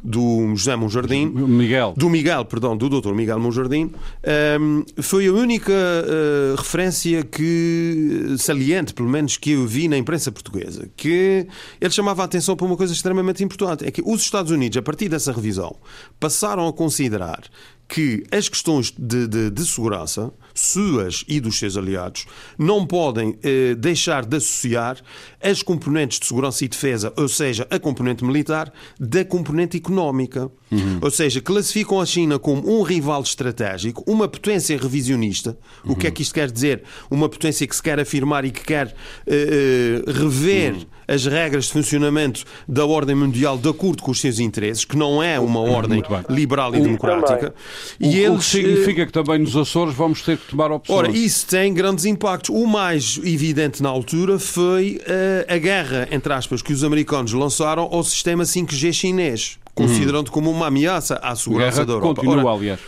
[SPEAKER 6] do José Monjardim,
[SPEAKER 2] Miguel.
[SPEAKER 6] do Miguel, perdão, do Dr. Miguel Monjardim, ehm, foi a única uh, referência que saliente, pelo menos que eu vi na imprensa portuguesa, que ele chamava a atenção para uma coisa extremamente importante, é que os Estados Unidos, a partir dessa revisão, passaram a considerar que as questões de, de, de, segurança, suas e dos seus aliados, não podem eh, deixar de associar as componentes de segurança e defesa, ou seja, a componente militar, da componente económica. Uhum. Ou seja, classificam a China como um rival estratégico, uma potência revisionista. Uhum. O que é que isto quer dizer? Uma potência que se quer afirmar e que quer eh, eh rever uhum. As regras de funcionamento da ordem mundial de acordo com os seus interesses, que não é uma ordem liberal e democrática.
[SPEAKER 2] E o, eles, o que significa que também nos Açores vamos ter que tomar opções.
[SPEAKER 6] Ora, isso tem grandes impactos. O mais evidente na altura foi uh, a guerra, entre aspas, que os americanos lançaram ao sistema 5G chinês considerando como uma ameaça à segurança
[SPEAKER 2] Guerra
[SPEAKER 6] da Europa.
[SPEAKER 2] continua,
[SPEAKER 6] Ora,
[SPEAKER 2] aliás.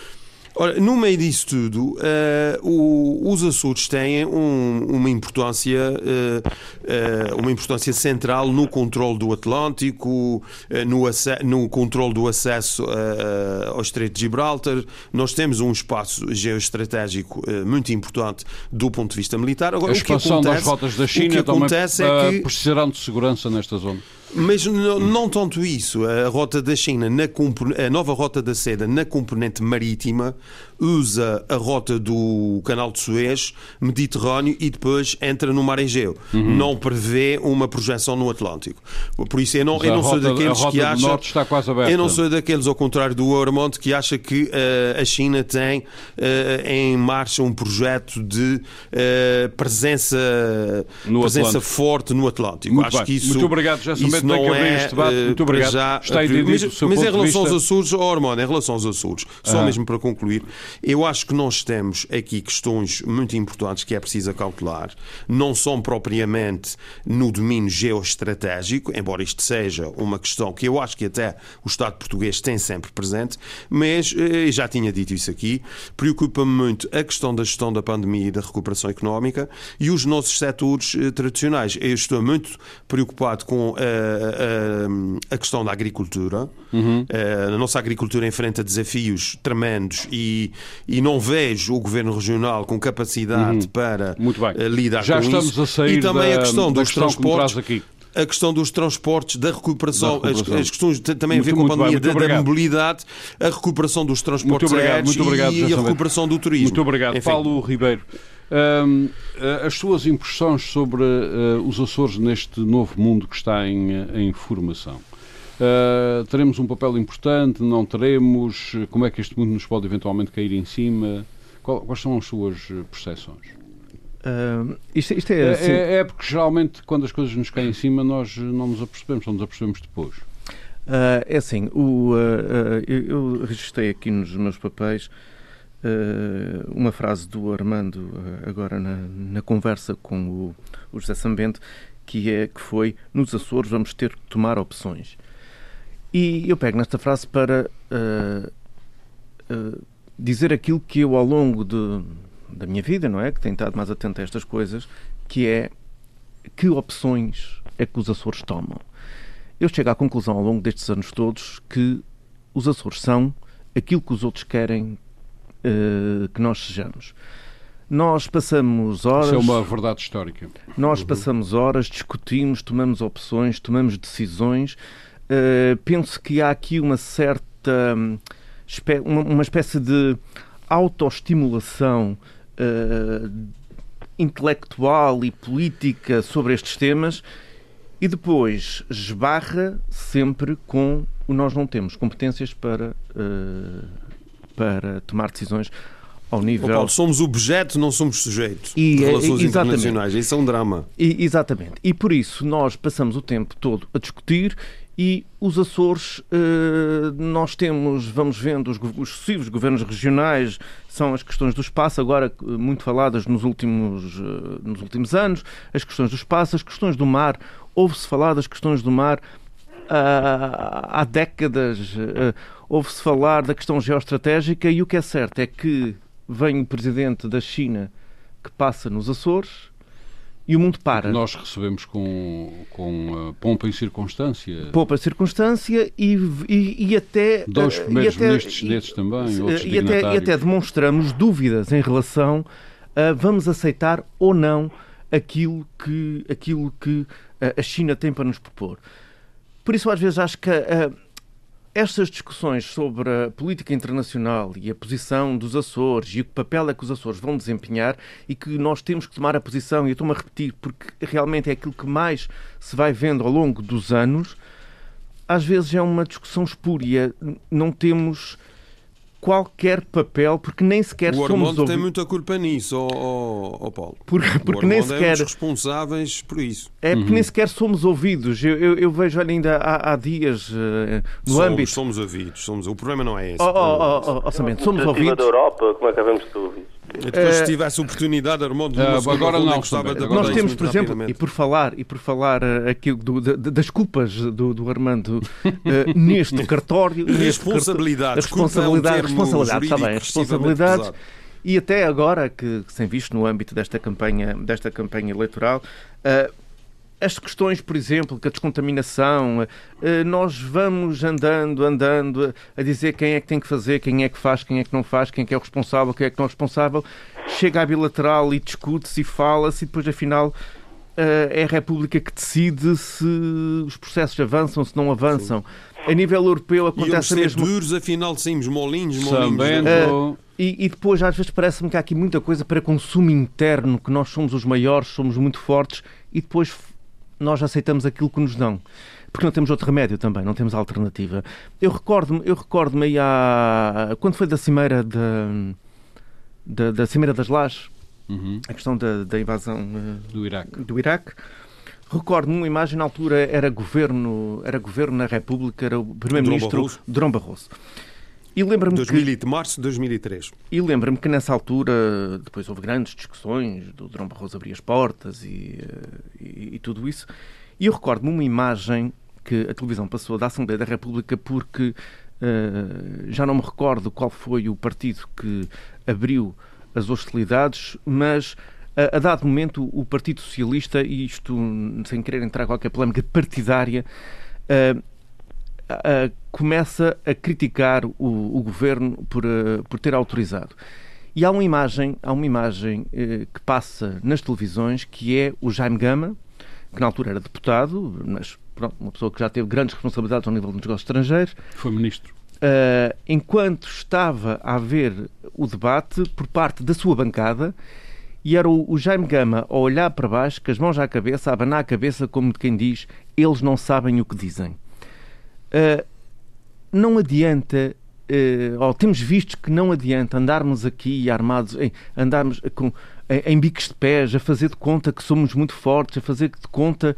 [SPEAKER 6] Ora, no meio disso tudo, eh, o- os Açores têm um- uma importância, eh, eh, uma importância central no controle do Atlântico, no, no controle do acesso ao Estreito de Gibraltar. Nós temos um espaço geoestratégico muito importante do ponto de vista militar. Agora,
[SPEAKER 2] A
[SPEAKER 6] o que
[SPEAKER 2] expansão das
[SPEAKER 6] acontece-
[SPEAKER 2] rotas da
[SPEAKER 6] o que
[SPEAKER 2] China também
[SPEAKER 6] é que
[SPEAKER 2] precisarão de segurança nesta zona.
[SPEAKER 6] Mas não, não tanto isso. A rota da China, na a nova rota da seda na componente marítima, usa a rota do Canal de Suez, Mediterrâneo e depois entra no Mar Egeu.
[SPEAKER 2] Uhum.
[SPEAKER 6] Não prevê uma projeção no Atlântico. Por isso eu não, eu não sou
[SPEAKER 2] rota- a
[SPEAKER 6] daqueles que
[SPEAKER 2] do
[SPEAKER 6] acham.
[SPEAKER 2] norte está quase aberta.
[SPEAKER 6] Eu não sou daqueles, ao contrário do Euromont, que acha que eh, a China tem eh, em marcha um projeto de eh, presença,
[SPEAKER 2] No
[SPEAKER 6] presença
[SPEAKER 2] Atlântico.
[SPEAKER 6] forte no Atlântico.
[SPEAKER 2] Muito
[SPEAKER 6] Acho
[SPEAKER 2] bem.
[SPEAKER 6] que isso,
[SPEAKER 2] Muito obrigado, José
[SPEAKER 6] não é,
[SPEAKER 2] este debate.
[SPEAKER 6] eh,
[SPEAKER 2] Muito obrigado.
[SPEAKER 6] Já,
[SPEAKER 2] Está entendido
[SPEAKER 6] mas, mas em relação aos
[SPEAKER 2] vista.
[SPEAKER 6] Açores, oh, Armando, em relação aos Açores, só
[SPEAKER 2] Ah.
[SPEAKER 6] mesmo para concluir, eu acho que nós temos aqui questões muito importantes que é preciso cautelar. Não são propriamente no domínio geoestratégico, embora isto seja uma questão que eu acho que até o Estado português tem sempre presente, mas eh, já tinha dito isso aqui, preocupa-me muito a questão da gestão da pandemia e da recuperação económica e os nossos setores eh, tradicionais. Eu estou muito preocupado com eh, a, a questão da agricultura. Eh, a nossa agricultura enfrenta desafios tremendos e, e não vejo o governo regional com capacidade para
[SPEAKER 2] Muito bem.
[SPEAKER 6] eh, lidar
[SPEAKER 2] Já
[SPEAKER 6] com
[SPEAKER 2] estamos
[SPEAKER 6] isso.
[SPEAKER 2] a sair
[SPEAKER 6] e também
[SPEAKER 2] da-
[SPEAKER 6] a questão dos
[SPEAKER 2] questão
[SPEAKER 6] transportes.
[SPEAKER 2] aqui.
[SPEAKER 6] A questão dos transportes, da recuperação,
[SPEAKER 2] Da recuperação.
[SPEAKER 6] As, as questões também a ver
[SPEAKER 2] Muito,
[SPEAKER 6] com a
[SPEAKER 2] muito bem,
[SPEAKER 6] pandemia
[SPEAKER 2] muito
[SPEAKER 6] da, da mobilidade, a recuperação dos transportes
[SPEAKER 2] obrigado,
[SPEAKER 6] aéreos
[SPEAKER 2] muito obrigado,
[SPEAKER 6] e a recuperação do turismo.
[SPEAKER 2] Muito obrigado.
[SPEAKER 6] Enfim.
[SPEAKER 2] Paulo Ribeiro, eh, as suas impressões sobre eh, os Açores neste novo mundo que está em, eh, em formação? Eh, teremos um papel importante? Não teremos? Como é que este mundo nos pode eventualmente cair em cima? Qual- quais são as suas percepções?
[SPEAKER 4] Ah, isto, isto é,
[SPEAKER 2] É,
[SPEAKER 4] assim,
[SPEAKER 2] é- é porque geralmente quando as coisas nos caem em cima nós não nos apercebemos, só nos apercebemos depois.
[SPEAKER 4] Ah, é assim, o, ah, ah, eu, eu registrei aqui nos meus papéis uma frase do Armando ah, agora na, na conversa com o, o José Sambente, que, é, que foi nos Açores vamos ter que tomar opções. E eu pego nesta frase para ah, ah, dizer aquilo que eu ao longo de, da minha vida, não é? Que tenho estado mais atento a estas coisas, que é que opções é que os Açores tomam. Eu chego à conclusão ao longo destes anos todos que os Açores são aquilo que os outros querem eh, que nós sejamos. Nós passamos horas,
[SPEAKER 2] Isso é uma verdade histórica.
[SPEAKER 4] nós passamos horas, discutimos, tomamos opções, tomamos decisões. Eh, penso que há aqui uma certa hum, uma, uma espécie de autoestimulação eh, intelectual e política sobre estes temas e depois esbarra sempre com o nós não temos competências para, eh, para tomar decisões ao nível.
[SPEAKER 6] Paulo, somos objeto, não somos sujeito
[SPEAKER 4] E,
[SPEAKER 6] de
[SPEAKER 4] é-
[SPEAKER 6] relações
[SPEAKER 4] exatamente.
[SPEAKER 6] internacionais. Isso é um drama.
[SPEAKER 4] E- exatamente. E por isso nós passamos o tempo todo a discutir e os Açores, eh, nós temos, vamos vendo, os, os sucessivos governos regionais, são as questões do espaço, agora eh, muito faladas nos últimos, eh, nos últimos anos, as questões do espaço, as questões do mar, ouve-se falar das questões do mar há, décadas, eh, ouve-se falar da questão geoestratégica e o que é certo é que vem o presidente da China que passa nos Açores e o mundo para.
[SPEAKER 2] Nós recebemos com, com uh, pompa e circunstância.
[SPEAKER 4] poupa circunstância e, e, e até
[SPEAKER 2] Dois
[SPEAKER 4] eh,
[SPEAKER 2] primeiros
[SPEAKER 4] e até-
[SPEAKER 2] ministros chineses também,
[SPEAKER 4] e- e até, e até demonstramos dúvidas em relação a vamos aceitar ou não aquilo que, aquilo que eh, a China tem para nos propor. Por isso, às vezes, acho que eh, estas discussões sobre a política internacional e a posição dos Açores e o papel é que os Açores vão desempenhar e que nós temos que tomar a posição, e eu estou-me a repetir porque realmente é aquilo que mais se vai vendo ao longo dos anos, às vezes é uma discussão espúria. Não temos qualquer papel, porque nem sequer
[SPEAKER 6] o
[SPEAKER 4] somos
[SPEAKER 6] Armando tem muita culpa nisso, ó ó- ó Paulo.
[SPEAKER 4] Porque,
[SPEAKER 6] o
[SPEAKER 4] porque nem
[SPEAKER 6] Armando é um
[SPEAKER 4] sequer
[SPEAKER 6] responsáveis por isso.
[SPEAKER 4] é porque nem sequer somos ouvidos. Eu, eu, eu vejo ainda há, há dias eh, no
[SPEAKER 6] somos,
[SPEAKER 4] âmbito.
[SPEAKER 6] somos ouvidos. Somos... O problema não é esse.
[SPEAKER 4] Oh,
[SPEAKER 6] o
[SPEAKER 4] oh,
[SPEAKER 6] não é esse.
[SPEAKER 4] oh, oh, orçamento, somos ouvidos.
[SPEAKER 3] da Europa, como é que havemos de ouvidos?
[SPEAKER 6] Depois, se tivesse oportunidade, Armando,
[SPEAKER 2] Ah, agora não,
[SPEAKER 6] gostava de
[SPEAKER 2] Agora
[SPEAKER 4] Nós temos, por exemplo, e por falar, e por falar eh, aqui do- das culpas do, do Armando eh, neste cartório,
[SPEAKER 6] Responsabilidades. é um
[SPEAKER 4] responsabilidade,
[SPEAKER 6] termo
[SPEAKER 4] responsabilidade, está bem, responsabilidades. e até agora que, que se tem visto no âmbito desta campanha, desta campanha eleitoral, eh, as questões, por exemplo, que a descontaminação, eh, nós vamos andando, andando a dizer quem é que tem que fazer, quem é que faz, quem é que não faz, quem é que é o responsável, quem é que não é o responsável. Chega à bilateral e discute-se e fala-se e depois, afinal, eh, é a República que decide se os processos avançam, se não avançam. A nível europeu
[SPEAKER 6] E
[SPEAKER 4] acontece a
[SPEAKER 6] ser
[SPEAKER 4] mesma
[SPEAKER 6] duros, afinal saímos molinhos, molinhos.
[SPEAKER 2] Sambento.
[SPEAKER 4] e, e depois, às vezes, parece-me que há aqui muita coisa para consumo interno, que nós somos os maiores, somos muito fortes, e depois nós aceitamos aquilo que nos dão. Porque não temos outro remédio também, não temos alternativa. Eu recordo-me, eu recordo-me aí há... Quando foi da Cimeira da, da, da Cimeira das Lajes,
[SPEAKER 2] Uhum,
[SPEAKER 4] a questão da, da invasão eh,
[SPEAKER 2] do Iraque.
[SPEAKER 4] do Iraque, recordo-me uma imagem, na altura era governo, era governo na República, era o Primeiro-Ministro
[SPEAKER 6] Barroso.
[SPEAKER 4] Drão Barroso. E lembro-me que...
[SPEAKER 6] 2000 março de 2003.
[SPEAKER 4] E lembro-me que nessa altura, depois houve grandes discussões, do Dom Barroso abrir as portas e, eh, e, e tudo isso. E eu recordo-me uma imagem que a televisão passou da Assembleia da República porque eh, já não me recordo qual foi o partido que abriu as hostilidades, mas a, a dado momento o Partido Socialista, e isto sem querer entrar em qualquer polémica partidária, eh, a- começa a criticar o, o governo por, eh, por ter autorizado. E há uma imagem, há uma imagem eh, que passa nas televisões que é o Jaime Gama, que na altura era deputado, mas pronto, uma pessoa que já teve grandes responsabilidades ao nível dos negócios estrangeiros,
[SPEAKER 2] Foi ministro.
[SPEAKER 4] Uh, enquanto estava a haver o debate por parte da sua bancada, e era o, o Jaime Gama a olhar para baixo, com as mãos à cabeça, a abanar a cabeça, como de quem diz: eles não sabem o que dizem. Uh, não adianta, uh, temos visto que não adianta andarmos aqui armados, em, andarmos com, em, em bicos de pés, a fazer de conta que somos muito fortes, a fazer de conta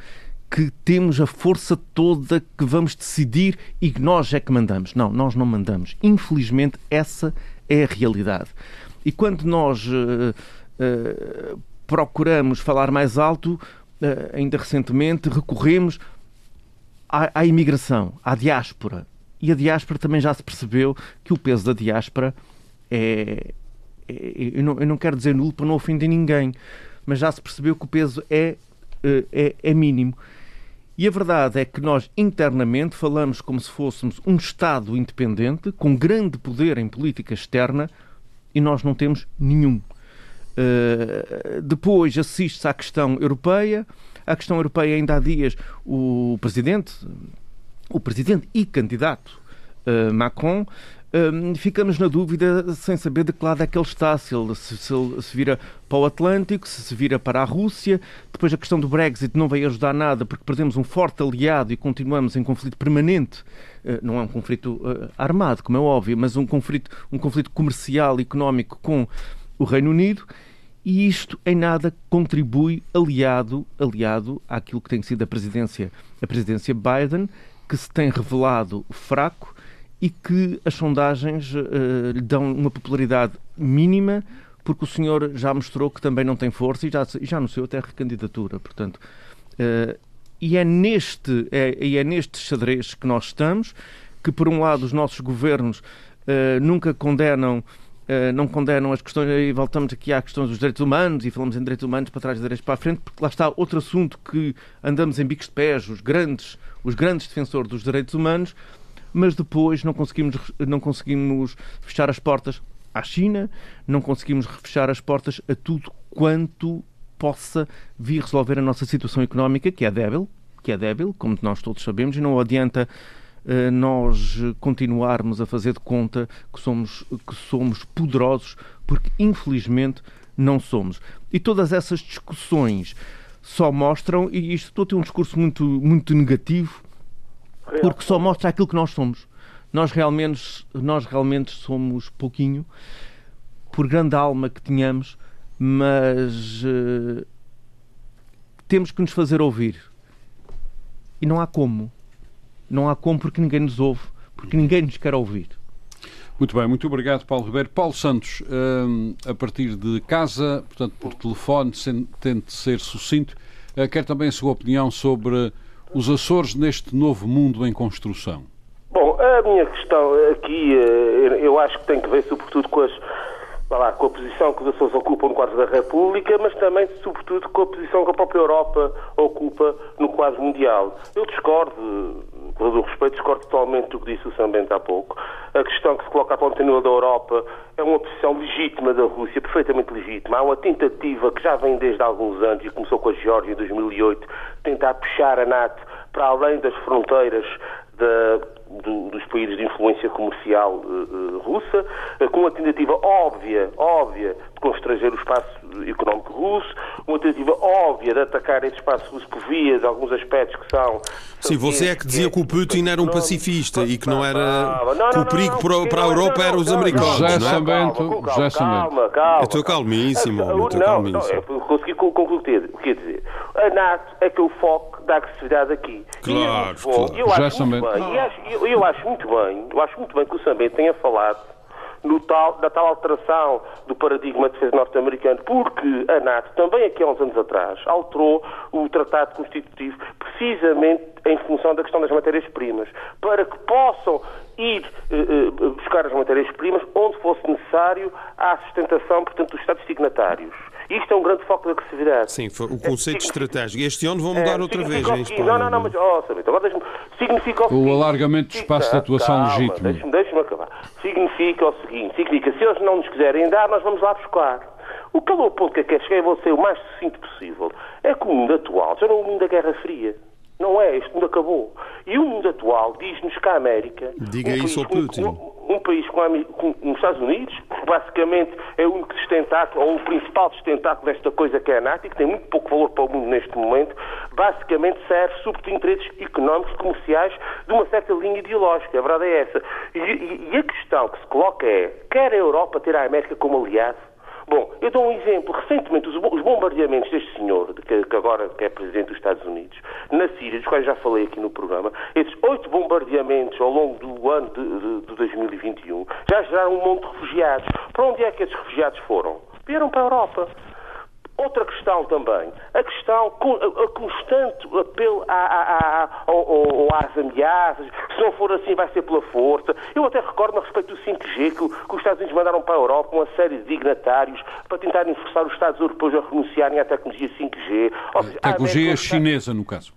[SPEAKER 4] que temos a força toda que vamos decidir e que nós é que mandamos. Não, nós não mandamos. Infelizmente, essa é a realidade. E quando nós eh, eh, procuramos falar mais alto, eh, ainda recentemente recorremos à, à imigração, à diáspora. E a diáspora também já se percebeu que o peso da diáspora é. é- eu, não, eu não quero dizer nulo para não ofender ninguém, mas já se percebeu que o peso é, eh, é, é mínimo. E a verdade é que nós internamente falamos como se fôssemos um Estado independente, com grande poder em política externa, e nós não temos nenhum. Uh, depois assiste-se à questão europeia. A questão europeia, ainda há dias, o presidente, o presidente e candidato uh, Macron, um, ficamos na dúvida sem saber de que lado é que ele está, se ele se, se se vira para o Atlântico, se se vira para a Rússia. Depois a questão do Brexit não vai ajudar nada porque perdemos um forte aliado e continuamos em conflito permanente. Uh, não é um conflito uh, armado, como é óbvio, mas um conflito, um conflito comercial e económico com o Reino Unido. E isto em nada contribui aliado, aliado àquilo que tem sido a presidência, a presidência Biden, que se tem revelado fraco e que as sondagens uh, lhe dão uma popularidade mínima, porque o senhor já mostrou que também não tem força e já, já anunciou até a recandidatura. Portanto, uh, e é neste, é, é neste xadrez que nós estamos, que por um lado os nossos governos uh, nunca condenam não condenam as questões, e voltamos aqui à questão dos direitos humanos e falamos em direitos humanos para trás direitos para a frente, porque lá está outro assunto que andamos em bicos de pés, os grandes, os grandes defensores dos direitos humanos, mas depois não conseguimos, não conseguimos fechar as portas à China, não conseguimos fechar as portas a tudo quanto possa vir resolver a nossa situação económica, que é débil, que é débil, como nós todos sabemos, e não adianta nós continuarmos a fazer de conta que somos, que somos poderosos, porque infelizmente não somos. E todas essas discussões só mostram, e isto estou a ter um discurso muito, muito negativo, porque só mostra aquilo que nós somos. Nós realmente, nós realmente somos pouquinho, por grande alma que tenhamos, mas uh, temos que nos fazer ouvir. E não há como. Não há como porque ninguém nos ouve, porque ninguém nos quer ouvir.
[SPEAKER 2] Muito bem, muito obrigado, Paulo Ribeiro. Paulo Santos, hum, a partir de casa, portanto, por telefone, tente ser sucinto, uh, quer também a sua opinião sobre os Açores neste novo mundo em construção.
[SPEAKER 3] Bom, a minha questão aqui, eh, eu acho que tem que ver sobretudo com as lá, com a posição que os Açores ocupam no quadro da República, mas também, sobretudo, com a posição que a própria Europa ocupa no quadro mundial. Eu discordo, com todo o respeito, discordo totalmente do que disse o Sambente há pouco. A questão que se coloca a nível da Europa é uma posição legítima da Rússia, perfeitamente legítima. Há uma tentativa que já vem desde há alguns anos e começou com a Geórgia em 2008, tentar puxar a NATO para além das fronteiras da, do, dos países de influência comercial uh, uh, russa, uh, com uma tentativa óbvia, óbvia constranger o espaço económico russo, uma tentativa óbvia de atacar esse espaço russo por via de alguns aspectos que são.
[SPEAKER 6] Sim, você é que dizia que o Putin era um pacifista e que não era. que o perigo para, a Europa era os americanos.
[SPEAKER 2] José Sambento,
[SPEAKER 3] José Calma, calma.
[SPEAKER 6] Eu estou calmíssimo. Eu estou calmíssimo.
[SPEAKER 3] Não, consegui concluir o que ia dizer. A NATO é que é o foco da agressividade aqui.
[SPEAKER 6] Claro,
[SPEAKER 3] e claro. Eu acho muito bem, eu, eu acho muito bem, eu acho muito bem que o Sambento tenha falado tal, da tal alteração do paradigma de defesa norte-americano, porque a NATO, também aqui há uns anos atrás, alterou o Tratado Constitutivo precisamente em função da questão das matérias-primas, para que possam ir eh, eh buscar as matérias-primas onde fosse necessário à sustentação, portanto, dos Estados signatários. Isto é um grande foco de agressividade.
[SPEAKER 6] Sim, o conceito é, estratégico. Este ano vão mudar é, outra vez em Espanha.
[SPEAKER 3] Não, não, não, mas, oh, Sabito, agora deixa-me. Significa o,
[SPEAKER 2] seguinte, o alargamento do espaço de atuação
[SPEAKER 3] calma,
[SPEAKER 2] legítimo.
[SPEAKER 3] Deixa-me deixa acabar. Significa o seguinte: significa, se eles não nos quiserem dar, nós vamos lá buscar. O é o ponto que eu quero chegar, vou ser o mais sucinto possível, é que o mundo atual já não é o mundo da Guerra Fria. Não é, este mundo acabou. E o mundo atual diz-nos que a América.
[SPEAKER 6] Diga um isso ao Putin.
[SPEAKER 3] Um, um país com, com, os Estados Unidos, que basicamente é o único sustentáculo, ou o principal sustentáculo desta coisa que é a NATO, que tem muito pouco valor para o mundo neste momento, basicamente serve sobretudo interesses económicos, comerciais, de uma certa linha ideológica. A verdade é essa. E, e, e a questão que se coloca é: quer a Europa ter a América como aliado? Bom, eu dou um exemplo. Recentemente, os bombardeamentos deste senhor, que agora é presidente dos Estados Unidos, na Síria, dos quais já falei aqui no programa, esses oito bombardeamentos ao longo do ano de, de, de 2021 já geraram um monte de refugiados. Para onde é que esses refugiados foram? Vieram para a Europa. Outra questão também, a questão, a, constante apelo a, a, a, às ameaças, se não for assim vai ser pela força. Eu até recordo a respeito do 5G que, que, os Estados Unidos mandaram para a Europa uma série de dignatários para tentarem forçar os Estados europeus a renunciarem à tecnologia 5G.
[SPEAKER 2] Ou seja, a tecnologia chinesa, no caso.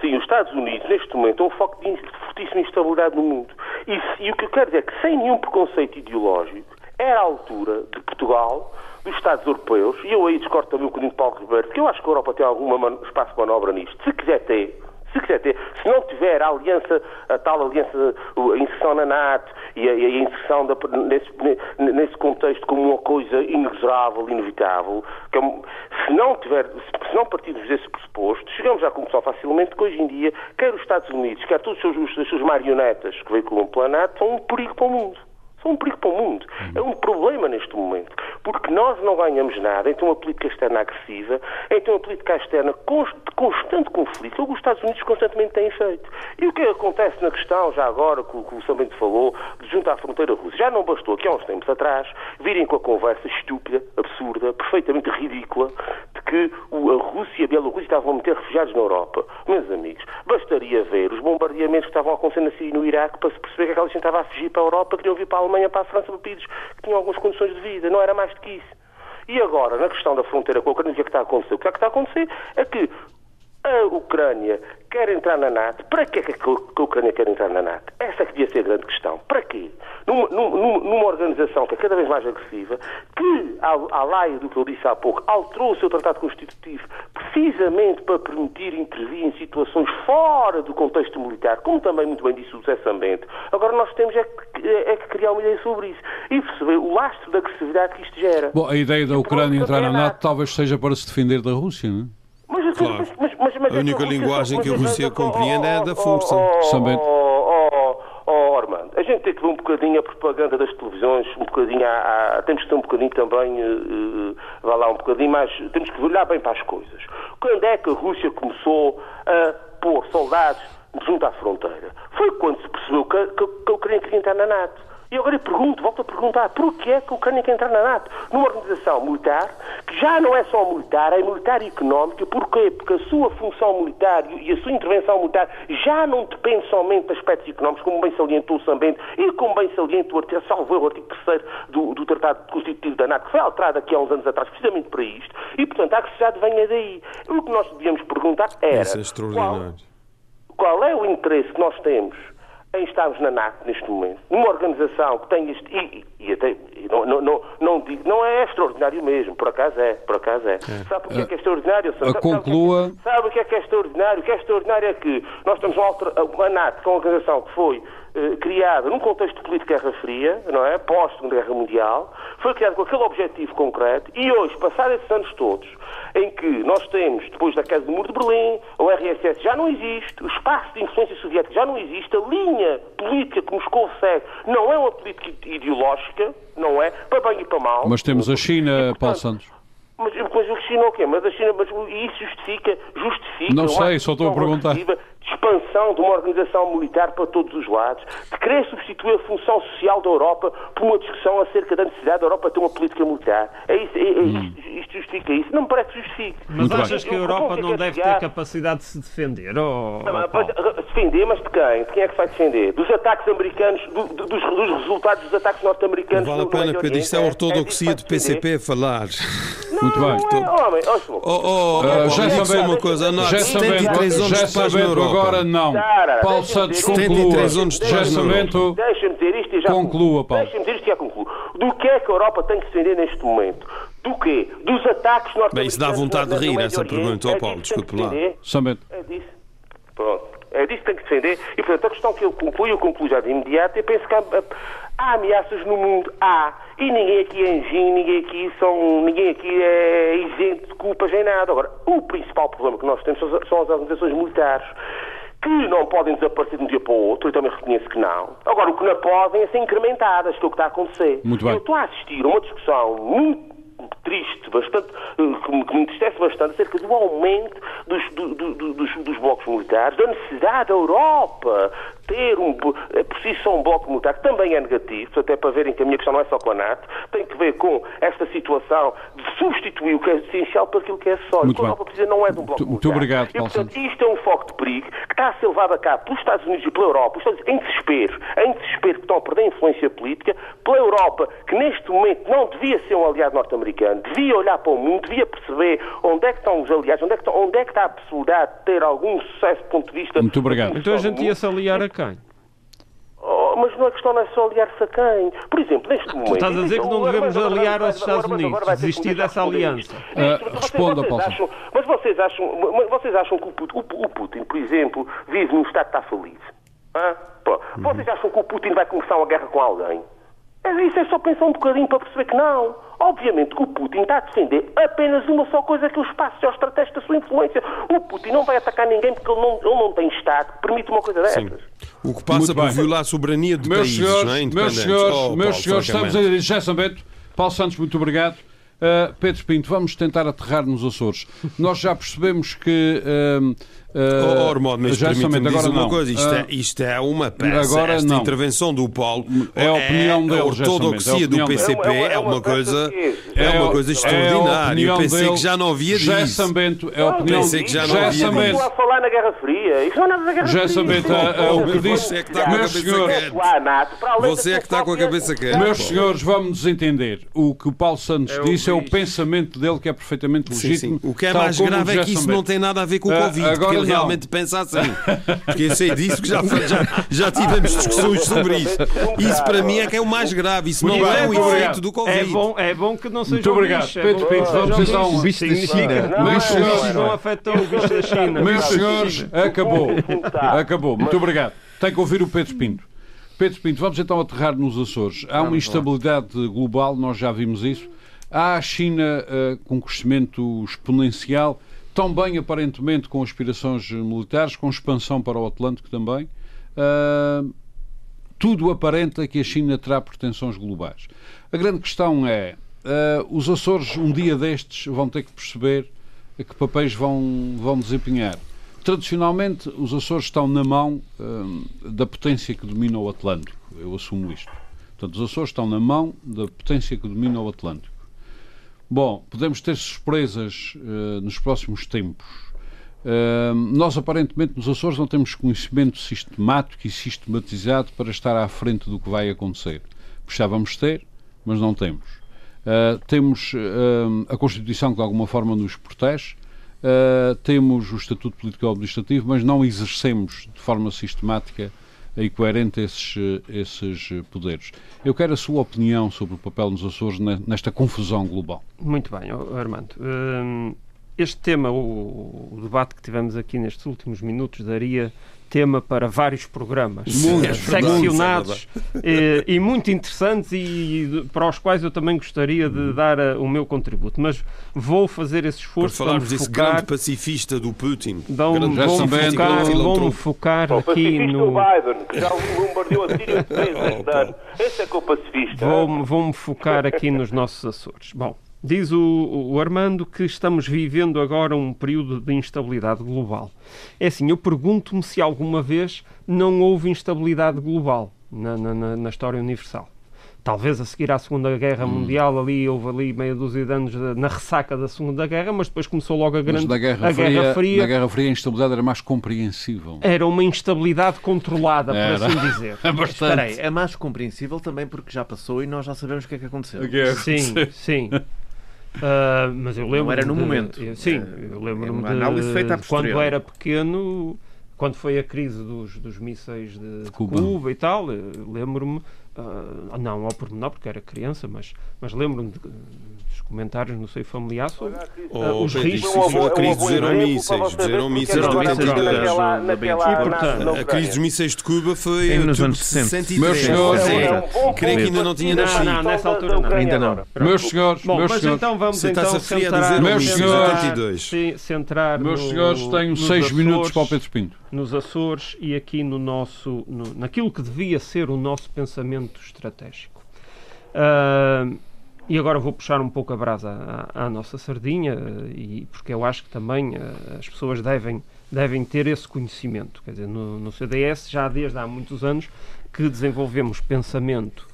[SPEAKER 3] Sim, os Estados Unidos, neste momento, é um foco de fortíssima instabilidade no mundo. E, e o que eu quero dizer é que, sem nenhum preconceito ideológico, era a altura de Portugal dos Estados europeus, e eu aí discordo também um bocadinho de Paulo Ribeiro, porque eu acho que a Europa tem algum espaço de manobra nisto. Se quiser ter, se quiser ter, se não tiver a aliança, a tal aliança, a inserção na NATO e a, a inserção da, nesse, nesse, contexto como uma coisa inexorável, inevitável, que é, se não tiver, se não partirmos desse pressuposto, chegamos à conclusão facilmente que hoje em dia, quer os Estados Unidos, quer todos os seus, as suas marionetas que veiculam pela NATO, são um perigo para o mundo são um perigo para o mundo. É um problema neste momento, porque nós não ganhamos nada ter uma política externa agressiva, ter uma política externa de constante conflito, o que os Estados Unidos constantemente têm feito. E o que acontece na questão, já agora, que o Sambento falou, de junto à fronteira russa, já não bastou que há uns tempos atrás virem com a conversa estúpida, absurda, perfeitamente ridícula, de que a Rússia e a Bielorrússia estavam a meter refugiados na Europa. Meus amigos, bastaria ver os bombardeamentos que estavam a acontecer na Síria e no Iraque para se perceber que aquela gente estava a fugir para a Europa, queriam vir para a Alemanha para a França países que tinham algumas condições de vida, não era mais do que isso. E agora, na questão da fronteira com a Ucrânia, o que é que está a acontecer? O que é que está a acontecer é que a Ucrânia quer entrar na NATO. Para que é que a Ucrânia quer entrar na NATO? Essa é que devia ser a grande questão. Para quê? Numa, numa, numa organização que é cada vez mais agressiva, que, à laia do que eu disse há pouco, alterou o seu tratado constitutivo precisamente para permitir intervir em situações fora do contexto militar, como também muito bem disse o José Sambento. Agora nós temos é que, é que criar uma ideia sobre isso e perceber o lastro de agressividade que isto gera.
[SPEAKER 2] Bom, a ideia da Ucrânia entrar na NATO talvez seja para se defender da Rússia, não é?
[SPEAKER 6] Mas, claro. mas, mas, mas, mas a única linguagem que a Rússia compreende é da força.
[SPEAKER 3] Oh, oh, Armando, a gente tem que ver um bocadinho a propaganda das televisões, um bocadinho a, a, temos que ter um bocadinho também, uh, vá lá um bocadinho mais, temos que olhar bem para as coisas. Quando é que a Rússia começou a pôr soldados junto à fronteira? Foi quando se percebeu que, que, que a Ucrânia queria entrar na NATO. E agora eu pergunto, volto a perguntar, porquê é que a Ucrânia quer entrar na NATO? Numa organização militar, que já não é só militar, é militar e económica, porquê? Porque a sua função militar e a sua intervenção militar já não depende somente de aspectos económicos, como bem salientou o Sambento e como bem salientou o salvo o artigo 3 do, do Tratado Constitutivo da NATO, que foi alterado aqui há uns anos atrás, precisamente para isto, e portanto a agressividade venha daí. O que nós devíamos perguntar era...
[SPEAKER 6] Isso é extraordinário.
[SPEAKER 3] Qual, qual é o interesse que nós temos em estarmos na NATO neste momento, numa organização que tem este. E, e até, e não, não, não, não, digo, não é extraordinário mesmo, por acaso é, por acaso é. é. Sabe o que é que é extraordinário?
[SPEAKER 2] Sabe, conclua.
[SPEAKER 3] Sabe o que é que é extraordinário? O que é extraordinário é que nós estamos a NATO, que é uma organização que foi eh, criada num contexto de política Guerra Fria, não é? Pós-Segunda Guerra Mundial, foi criada com aquele objetivo concreto e hoje, passados esses anos todos, em que nós temos, depois da queda do Muro de Berlim, o RSS já não existe, o espaço de influência soviética já não existe, a linha política que Moscou segue não é uma política ideológica, não é? Para bem e para mal.
[SPEAKER 2] Mas temos a China, e, portanto, Paulo Santos.
[SPEAKER 3] Mas, mas a China o quê? Mas a China, mas isso justifica, justifica.
[SPEAKER 2] Não sei, só estou a perguntar
[SPEAKER 3] expansão de uma organização militar para todos os lados, de querer substituir a função social da Europa por uma discussão acerca da necessidade da Europa ter uma política militar. É isso, é, é hum. isto, isto, justifica isso? Não me parece que justifique.
[SPEAKER 5] Mas Muito achas bem. que a Europa não deve ter capacidade de se defender? Ou...
[SPEAKER 3] defender, mas de quem? De quem é que se vai defender? Dos ataques americanos, do, dos, dos, resultados dos ataques norte-americanos?
[SPEAKER 6] Não vale a pena, Pedro, isto é a ortodoxia é do PCP a falar.
[SPEAKER 3] Não, Muito bem. Não é, homem. Oh,
[SPEAKER 6] oh, oh, já sabemos uma coisa, não, já 73 anos de paz na Europa.
[SPEAKER 2] Agora não. Paulo Santos, conclua.
[SPEAKER 3] Deixa-me dizer isto e já
[SPEAKER 2] conclua, Paulo.
[SPEAKER 3] Deixa-me dizer isto e já concluo. Do que é que a Europa tem que se defender neste momento? Do quê? Dos ataques norte-americanos.
[SPEAKER 6] Bem, isso dá vontade de rir, essa pergunta, oh, Paulo, desculpe lá.
[SPEAKER 3] É disso. Pronto. É disso que tem que defender. E, portanto, a questão que eu concluo, eu concluo já de imediato, eu penso que há, há ameaças no mundo. Há. E ninguém aqui é anjinho, ninguém aqui, são, ninguém aqui é isento de culpas em nada. Agora, o principal problema que nós temos são as organizações militares que não podem desaparecer de um dia para o outro, eu também reconheço que não. Agora, o que não podem é ser incrementadas, que é o que está a acontecer.
[SPEAKER 2] Muito bem.
[SPEAKER 3] Eu estou a assistir a uma discussão muito triste, bastante, eh, que me, que me entristece bastante, acerca do aumento dos, do, do, dos, dos blocos militares, da necessidade da Europa ter um, por si só um bloco militar, que também é negativo, até para verem que a minha questão não é só com a NATO, tem que ver com esta situação de substituir o que é essencial para aquilo que é só.
[SPEAKER 2] Muito
[SPEAKER 3] a Europa precisa não é de um bloco
[SPEAKER 2] muito,
[SPEAKER 3] militar.
[SPEAKER 2] Muito obrigado,
[SPEAKER 3] Paulo e, portanto, isto é um foco de perigo que está a ser levado a cabo pelos Estados Unidos e pela Europa, os Estados Unidos em desespero, em desespero que estão a perder influência política, pela Europa, que neste momento não devia ser um aliado norte-americano, devia olhar para o mundo, devia perceber onde é que estão os aliados, onde é que, estão, onde é que está a possibilidade de ter algum sucesso do ponto de vista...
[SPEAKER 2] Muito obrigado.
[SPEAKER 5] Então a gente ia se aliar a quem?
[SPEAKER 3] Oh, mas não é questão não é só aliar-se a quem. Por exemplo, neste momento... Tu
[SPEAKER 5] estás a dizer que não devemos aliar aos Estados Unidos, desistir dessa aliança.
[SPEAKER 2] Uh, responda, Paulo.
[SPEAKER 3] Mas vocês acham, vocês acham que o Putin, por exemplo, vive num Estado que está? Ah? Vocês acham que o Putin vai começar uma guerra com alguém? Isso é só pensar um bocadinho para perceber que não. Obviamente que o Putin está a defender apenas uma só coisa que é o espaço geoestratégico da sua influência. O Putin não vai atacar ninguém porque ele não, ele não tem Estado que permite uma coisa dessas. Sim.
[SPEAKER 6] O que passa por violar a soberania de
[SPEAKER 2] meus
[SPEAKER 6] países,
[SPEAKER 2] senhores,
[SPEAKER 6] não é?
[SPEAKER 2] Meus senhores, oh, meus senhores estamos a dizer, José Bento, Paulo Santos, muito obrigado. Uh, Pedro Pinto, vamos tentar aterrar nos Açores. Nós já percebemos que uh,
[SPEAKER 6] Uh, oh, Ormond, mas permita-me dizer uma coisa, isto, uh, é, isto é uma peça, agora, esta não. intervenção do Paulo
[SPEAKER 2] é a opinião
[SPEAKER 6] é,
[SPEAKER 2] dele,
[SPEAKER 6] a ortodoxia do PCP é, é, uma coisa, é uma coisa extraordinária. Eu pensei dele, que já não havia disso.
[SPEAKER 2] Sambento, é a opinião
[SPEAKER 6] pensei que já não havia disso.
[SPEAKER 3] a falar na Guerra Fria. Isso não é nada da Guerra Fria.
[SPEAKER 2] O que disse...
[SPEAKER 6] Você é que está com a cabeça quente. Você é que está com a cabeça quente.
[SPEAKER 2] Meus senhores, vamos nos entender. O que o Paulo Santos disse é o pensamento dele que é perfeitamente legítimo.
[SPEAKER 6] O que é mais grave é que isso não tem nada a ver com o Covid, ele realmente pensa assim. Porque eu sei disso que já, já, já tivemos discussões sobre isso. Isso para mim é que é o mais grave. Isso não é o efeito do Covid.
[SPEAKER 5] É bom, é bom que não seja
[SPEAKER 2] Muito obrigado.
[SPEAKER 5] Bicho,
[SPEAKER 2] Pedro Pinto, vamos então.
[SPEAKER 5] Bicho da China. Meus senhores, não afetou o bicho da China.
[SPEAKER 2] Meus senhores, acabou. Acabou. Muito obrigado. Tem que ouvir o Pedro Pinto. Pedro Pinto, vamos então aterrar nos Açores. Há uma instabilidade global, nós já vimos isso. Há a China uh, com crescimento exponencial também aparentemente com aspirações militares, com expansão para o Atlântico também. Uh, tudo aparenta que a China terá pretensões globais. A grande questão é: uh, os Açores, um dia destes, vão ter que perceber que papéis vão, vão desempenhar. Tradicionalmente, os Açores estão na mão uh, da potência que domina o Atlântico. Eu assumo isto. Portanto, os Açores estão na mão da potência que domina o Atlântico. Bom, podemos ter surpresas uh, nos próximos tempos. Uh, nós, aparentemente, nos Açores não temos conhecimento sistemático e sistematizado para estar à frente do que vai acontecer. Precisávamos ter, mas não temos. Uh, temos a Constituição que, de alguma forma, nos protege. temos o Estatuto Político-Administrativo, mas não exercemos de forma sistemática e coerente esses, esses poderes. Eu quero a sua opinião sobre o papel nos Açores nesta confusão global.
[SPEAKER 5] Muito bem, Armando. Hum, este tema, o, o debate que tivemos aqui nestes últimos minutos, daria tema para vários programas muito, é seccionados é e, e, muito interessantes e, e, para os quais eu também gostaria de dar a, o meu contributo. Mas vou fazer esse esforço
[SPEAKER 6] para falarmos desse grande pacifista do Putin.
[SPEAKER 5] Vou, vou focar, vou focar
[SPEAKER 3] o
[SPEAKER 5] aqui no...
[SPEAKER 3] Biden, que já bombardeou a Síria três vezes. [laughs] Esse é que é o pacifista.
[SPEAKER 5] Vou-me vou focar aqui nos nossos Açores. Bom, Diz o, o, Armando que estamos vivendo agora um período de instabilidade global. É assim, eu pergunto-me se alguma vez não houve instabilidade global na, na, na história universal. Talvez a seguir à Segunda Guerra hum. Mundial, ali houve ali meia dúzia de anos na ressaca da Segunda Guerra, mas depois começou logo a grande
[SPEAKER 2] mas Guerra,
[SPEAKER 5] a
[SPEAKER 2] Fria,
[SPEAKER 5] Guerra Fria.
[SPEAKER 2] Na Guerra Fria a instabilidade era mais compreensível.
[SPEAKER 5] Era uma instabilidade controlada,
[SPEAKER 2] era.
[SPEAKER 5] por assim dizer. [laughs]
[SPEAKER 2] é bastante. Espera
[SPEAKER 4] aí, é mais compreensível também porque já passou e nós já sabemos o que é que aconteceu.
[SPEAKER 2] O que é
[SPEAKER 5] sim, sim. Uh, mas eu lembro.
[SPEAKER 4] Não era no
[SPEAKER 5] de,
[SPEAKER 4] momento.
[SPEAKER 5] sim, eu lembro-me de, de quando era pequeno, quando foi a crise dos, dos mísseis de, de Cuba. Cuba. e tal, lembro-me, uh, não ao pormenor porque era criança, mas, mas lembro-me de, comentários no seio familiar sobre uh, os riscos.
[SPEAKER 6] a crise dos aeromísseis. Dos aeromísseis A crise dos mísseis de Cuba foi
[SPEAKER 4] nos anos 60.
[SPEAKER 2] Meus senhores,
[SPEAKER 6] creio que ainda não tinha nascido.
[SPEAKER 5] Não, nessa altura não.
[SPEAKER 4] Ainda não.
[SPEAKER 2] Meus senhores, meus
[SPEAKER 5] mas
[SPEAKER 2] senhores.
[SPEAKER 5] então vamos então
[SPEAKER 6] centrar,
[SPEAKER 2] meus senhores,
[SPEAKER 5] centrar
[SPEAKER 2] meus senhores, tenho seis minutos para o Pedro Pinto.
[SPEAKER 5] Nos Açores e aqui no nosso, no, naquilo que devia ser o nosso pensamento estratégico. Uh, e agora vou puxar um pouco a brasa à, à, nossa sardinha, eh, e, porque eu acho que também uh, as pessoas devem, devem ter esse conhecimento. Quer dizer, no, no CDS já desde há muitos anos que desenvolvemos pensamento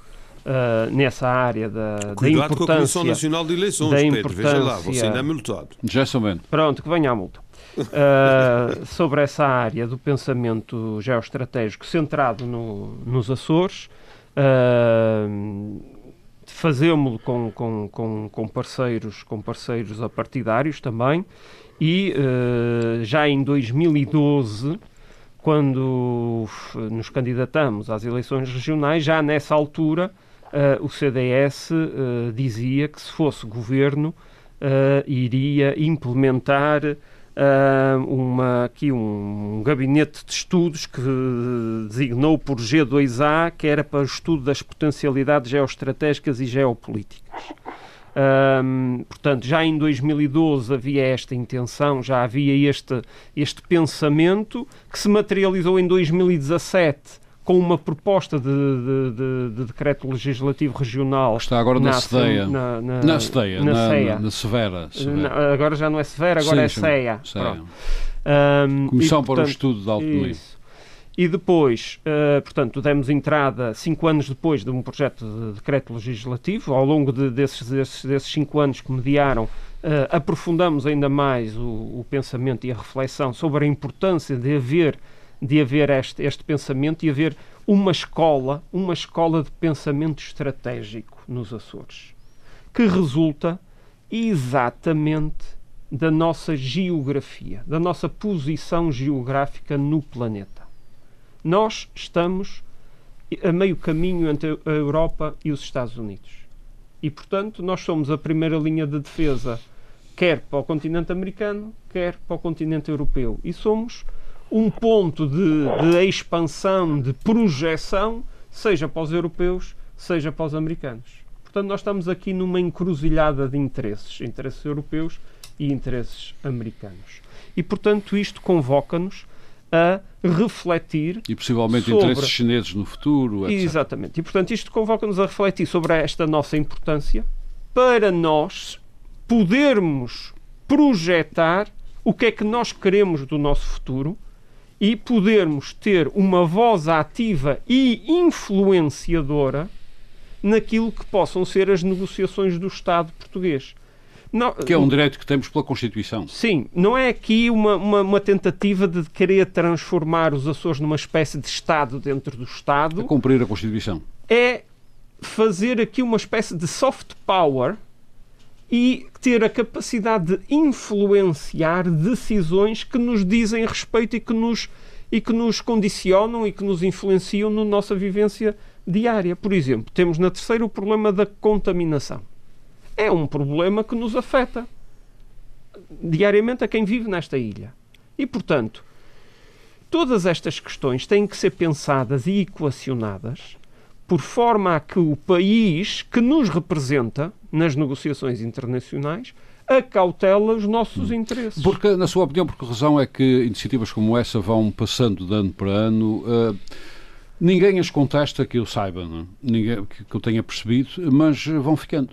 [SPEAKER 5] uh, nessa área da,
[SPEAKER 6] Cuidado
[SPEAKER 5] da importância...
[SPEAKER 6] com a Comissão Nacional de Eleições, da Pedro, veja lá, você ainda é multado.
[SPEAKER 2] Já.
[SPEAKER 5] Pronto, que venha a multa. Uh, [laughs] sobre essa área do pensamento geoestratégico centrado no, nos Açores, uh, fazemos-lo com, com, com, com, parceiros, com parceiros apartidários também, e uh, já em 2012, quando nos candidatamos às eleições regionais, já nessa altura uh, o CDS uh, dizia que se fosse governo iria implementar uma, aqui um, gabinete de estudos que designou por G2A, que era para o estudo das potencialidades geoestratégicas e geopolíticas. Um, portanto, já em 2012 havia esta intenção, já havia este, este pensamento que se materializou em 2017 com uma proposta de, de, de, de decreto legislativo regional.
[SPEAKER 2] Está agora na, na CEDEA.
[SPEAKER 5] Na,
[SPEAKER 2] na, na CEDEA, na, na, na Severa.
[SPEAKER 5] Severa. agora já não é Severa, agora sim, é CEA.
[SPEAKER 2] Um, Comissão e, portanto, para o Estudo da Autonomia.
[SPEAKER 5] E depois, uh, portanto, demos entrada cinco anos depois de um projeto de decreto legislativo. Ao longo de, desses, desses, desses, cinco anos que mediaram, uh, aprofundamos ainda mais o, o pensamento e a reflexão sobre a importância de haver de haver este, este pensamento e haver uma escola, uma escola de pensamento estratégico nos Açores, que resulta exatamente da nossa geografia, da nossa posição geográfica no planeta. Nós estamos a meio caminho entre a Europa e os Estados Unidos. E, portanto, nós somos a primeira linha de defesa, quer para o continente americano, quer para o continente europeu. E somos um ponto de, de expansão, de projeção, seja para os europeus, seja para os americanos. Portanto, nós estamos aqui numa encruzilhada de interesses, interesses europeus e interesses americanos. E, portanto, isto convoca-nos a refletir.
[SPEAKER 2] E possivelmente
[SPEAKER 5] sobre...
[SPEAKER 2] interesses chineses no futuro.
[SPEAKER 5] Etc. Exatamente. E, portanto, isto convoca-nos a refletir sobre esta nossa importância para nós podermos projetar o que é que nós queremos do nosso futuro e podermos ter uma voz ativa e influenciadora naquilo que possam ser as negociações do Estado português.
[SPEAKER 2] Não, que é um direito que temos pela Constituição.
[SPEAKER 5] Sim, não é aqui uma, uma, uma, tentativa de querer transformar os Açores numa espécie de Estado dentro do Estado.
[SPEAKER 2] A cumprir a Constituição.
[SPEAKER 5] É fazer aqui uma espécie de soft power e ter a capacidade de influenciar decisões que nos dizem respeito e que nos, e que nos condicionam e que nos influenciam na nossa vivência diária. Por exemplo, temos na terceira o problema da contaminação. É um problema que nos afeta diariamente a quem vive nesta ilha. E, portanto, todas estas questões têm que ser pensadas e equacionadas por forma a que o país que nos representa nas negociações internacionais acautela os nossos interesses.
[SPEAKER 2] Porque, na sua opinião, por que razão é que iniciativas como essa vão passando de ano para ano? Uh, ninguém as contesta que eu saiba, não? É? ninguém que, que eu tenha percebido, mas vão ficando.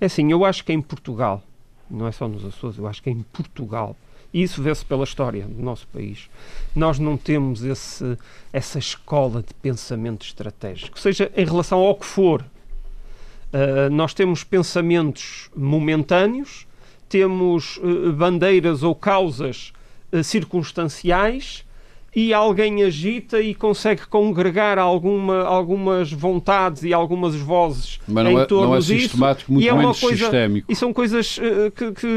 [SPEAKER 5] É assim, eu acho que em Portugal, não é só nos Açores, eu acho que em Portugal e isso vê-se pela história do nosso país. Nós não temos esse, essa escola de pensamento estratégico, seja em relação ao que for. Uh, nós temos pensamentos momentâneos, temos uh, bandeiras ou causas uh, circunstanciais e alguém agita e consegue congregar alguma, algumas vontades e algumas vozes
[SPEAKER 2] Mas não
[SPEAKER 5] em
[SPEAKER 2] é,
[SPEAKER 5] torno
[SPEAKER 2] não é
[SPEAKER 5] disso.
[SPEAKER 2] sistemático, muito
[SPEAKER 5] e é uma coisa,
[SPEAKER 2] sistémico.
[SPEAKER 5] E são coisas uh, que, que,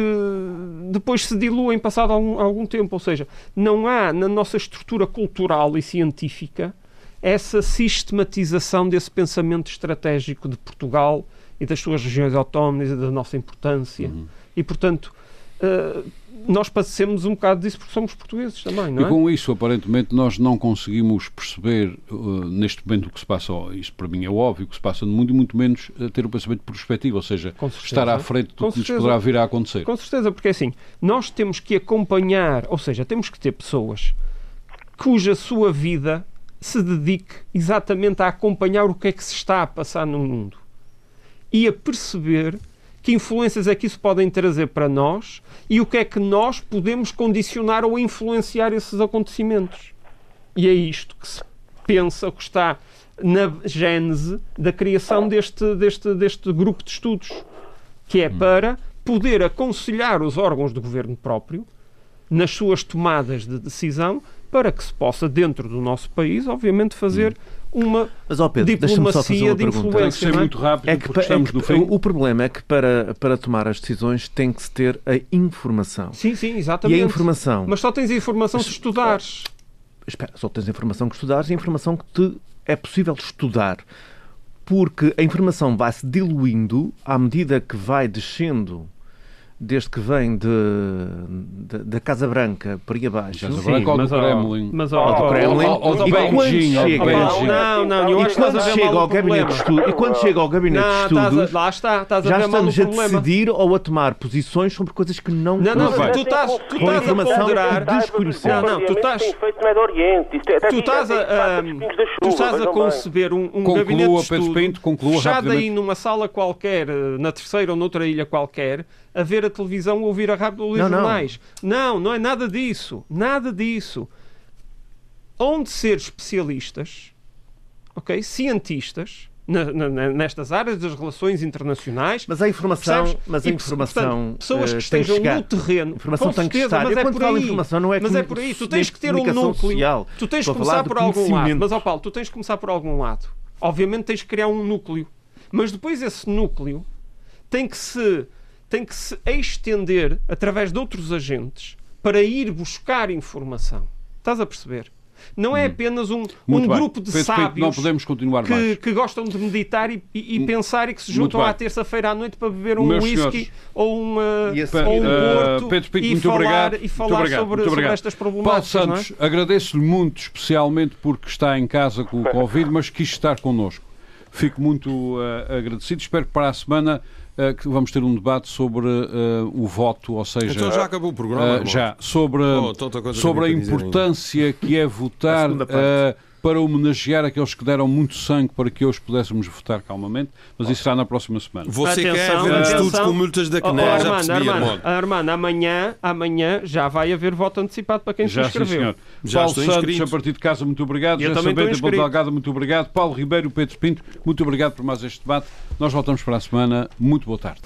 [SPEAKER 5] depois se diluem passado algum, algum tempo. Ou seja, não há na nossa estrutura cultural e científica essa sistematização desse pensamento estratégico de Portugal e das suas regiões autónomas e da nossa importância. Uhum. E, portanto, uh, nós passemos um bocado disso porque somos portugueses também, não
[SPEAKER 2] é? E com isso, aparentemente, nós não conseguimos perceber uh, neste momento o que se passa, isso para mim é óbvio, o que se passa no mundo e muito menos uh, ter um pensamento perspectivo, ou seja, estar à frente do que nos poderá vir a acontecer.
[SPEAKER 5] Com certeza, porque assim, nós temos que acompanhar, ou seja, temos que ter pessoas cuja sua vida se dedique exatamente a acompanhar o que é que se está a passar no mundo e a perceber que influências é que isso podem trazer para nós e o que é que nós podemos condicionar ou influenciar esses acontecimentos. E é isto que se pensa, que está na gênese da criação deste, deste, deste grupo de estudos, que é para poder aconselhar os órgãos do governo próprio nas suas tomadas de decisão para que se possa, dentro do nosso país, obviamente, fazer uma
[SPEAKER 4] Mas, ó Pedro, diplomacia
[SPEAKER 5] de influência.
[SPEAKER 2] Ser muito rápido,
[SPEAKER 4] é que,
[SPEAKER 2] estamos
[SPEAKER 4] é
[SPEAKER 2] que, fim.
[SPEAKER 4] O problema é que para, para tomar as decisões tem que se ter a informação.
[SPEAKER 5] Sim, sim, exatamente.
[SPEAKER 4] E a informação...
[SPEAKER 5] Mas só tens a informação se estudares.
[SPEAKER 4] Espera, só tens a informação que estudares e a informação que te é possível estudar. Porque a informação vai-se diluindo à medida que vai descendo desde que vem de, de, da Casa Branca para aí abaixo.
[SPEAKER 2] Casa Branca ou do Kremlin.
[SPEAKER 4] Mas ao, do Kremlin.
[SPEAKER 2] Ou do Beijing.
[SPEAKER 5] Não, não,
[SPEAKER 4] eu
[SPEAKER 5] e quando
[SPEAKER 4] chega ao gabinete de estudo, E quando chega ao gabinete de estudos,
[SPEAKER 5] lá está, estás a
[SPEAKER 4] já estamos a decidir ou a tomar posições sobre coisas que não
[SPEAKER 5] Não, não, tu estás, tu estás a ponderar...
[SPEAKER 4] Desconhecer.
[SPEAKER 5] Não, não, tu estás... Tu estás a, tu estás a conceber um, um gabinete de estudo fechado aí numa sala qualquer, na terceira ou noutra ilha qualquer, a ver a televisão ou ouvir a rádio ou ler jornais. Não. não, não é nada disso. Nada disso. Onde ser especialistas, ok? Cientistas, nestas áreas das relações internacionais.
[SPEAKER 4] Mas a informação, mas a informação portanto,
[SPEAKER 5] pessoas que estejam no terreno,
[SPEAKER 4] informação tem
[SPEAKER 5] certeza,
[SPEAKER 4] que estar.
[SPEAKER 5] Mas é por aí.
[SPEAKER 4] Informação não é
[SPEAKER 5] mas é por aí. Tu tens que ter um núcleo.
[SPEAKER 4] Social,
[SPEAKER 5] tu tens que começar por algum lado. Mas, ó Paulo, tu tens que começar por algum lado. Obviamente tens que criar um núcleo. Mas depois esse núcleo tem que se tem que se estender através de outros agentes para ir buscar informação. Estás a perceber? Não é hum. apenas um, um grupo de Pedro, sábios
[SPEAKER 2] não podemos continuar
[SPEAKER 5] que, que gostam de meditar e, e, e hum. pensar e que se juntam à terça-feira à noite para beber um whisky ou, uma, ou um porto uh, Pedro Pinto, e, muito falar, obrigado. e falar muito sobre, muito sobre estas problemáticas.
[SPEAKER 2] Paulo Santos,
[SPEAKER 5] é?
[SPEAKER 2] agradeço-lhe muito, especialmente porque está em casa com o [laughs] Covid, mas quis estar connosco. Fico muito uh, agradecido. Espero que para a semana uh, que vamos ter um debate sobre uh, o voto, ou seja...
[SPEAKER 6] Então já acabou o programa.
[SPEAKER 2] já, sobre, oh, sobre a importância que é votar para homenagear aqueles que deram muito sangue para que hoje pudéssemos votar calmamente, mas isso será na próxima semana.
[SPEAKER 6] Você
[SPEAKER 5] Atenção,
[SPEAKER 6] quer ver um
[SPEAKER 5] atenção.
[SPEAKER 6] estudo com multas da
[SPEAKER 5] Oh, oh,
[SPEAKER 6] CNE, já
[SPEAKER 5] Armando,
[SPEAKER 6] percebi,
[SPEAKER 5] Armando,
[SPEAKER 6] Armando.
[SPEAKER 5] Armando, amanhã, amanhã já vai haver voto antecipado para quem
[SPEAKER 2] Já,
[SPEAKER 5] se
[SPEAKER 2] sim,
[SPEAKER 5] inscreveu.
[SPEAKER 2] senhor.
[SPEAKER 6] Já
[SPEAKER 2] Paulo
[SPEAKER 6] estou
[SPEAKER 2] Santos,
[SPEAKER 6] inscrito.
[SPEAKER 2] a partir de casa, muito obrigado.
[SPEAKER 5] Eu
[SPEAKER 2] José Ponta
[SPEAKER 5] inscrito.
[SPEAKER 2] Delgada, muito obrigado. Paulo Ribeiro, Pedro Pinto, muito obrigado por mais este debate. Nós voltamos para a semana. Muito boa tarde.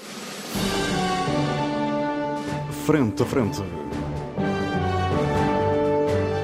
[SPEAKER 1] Frente a frente.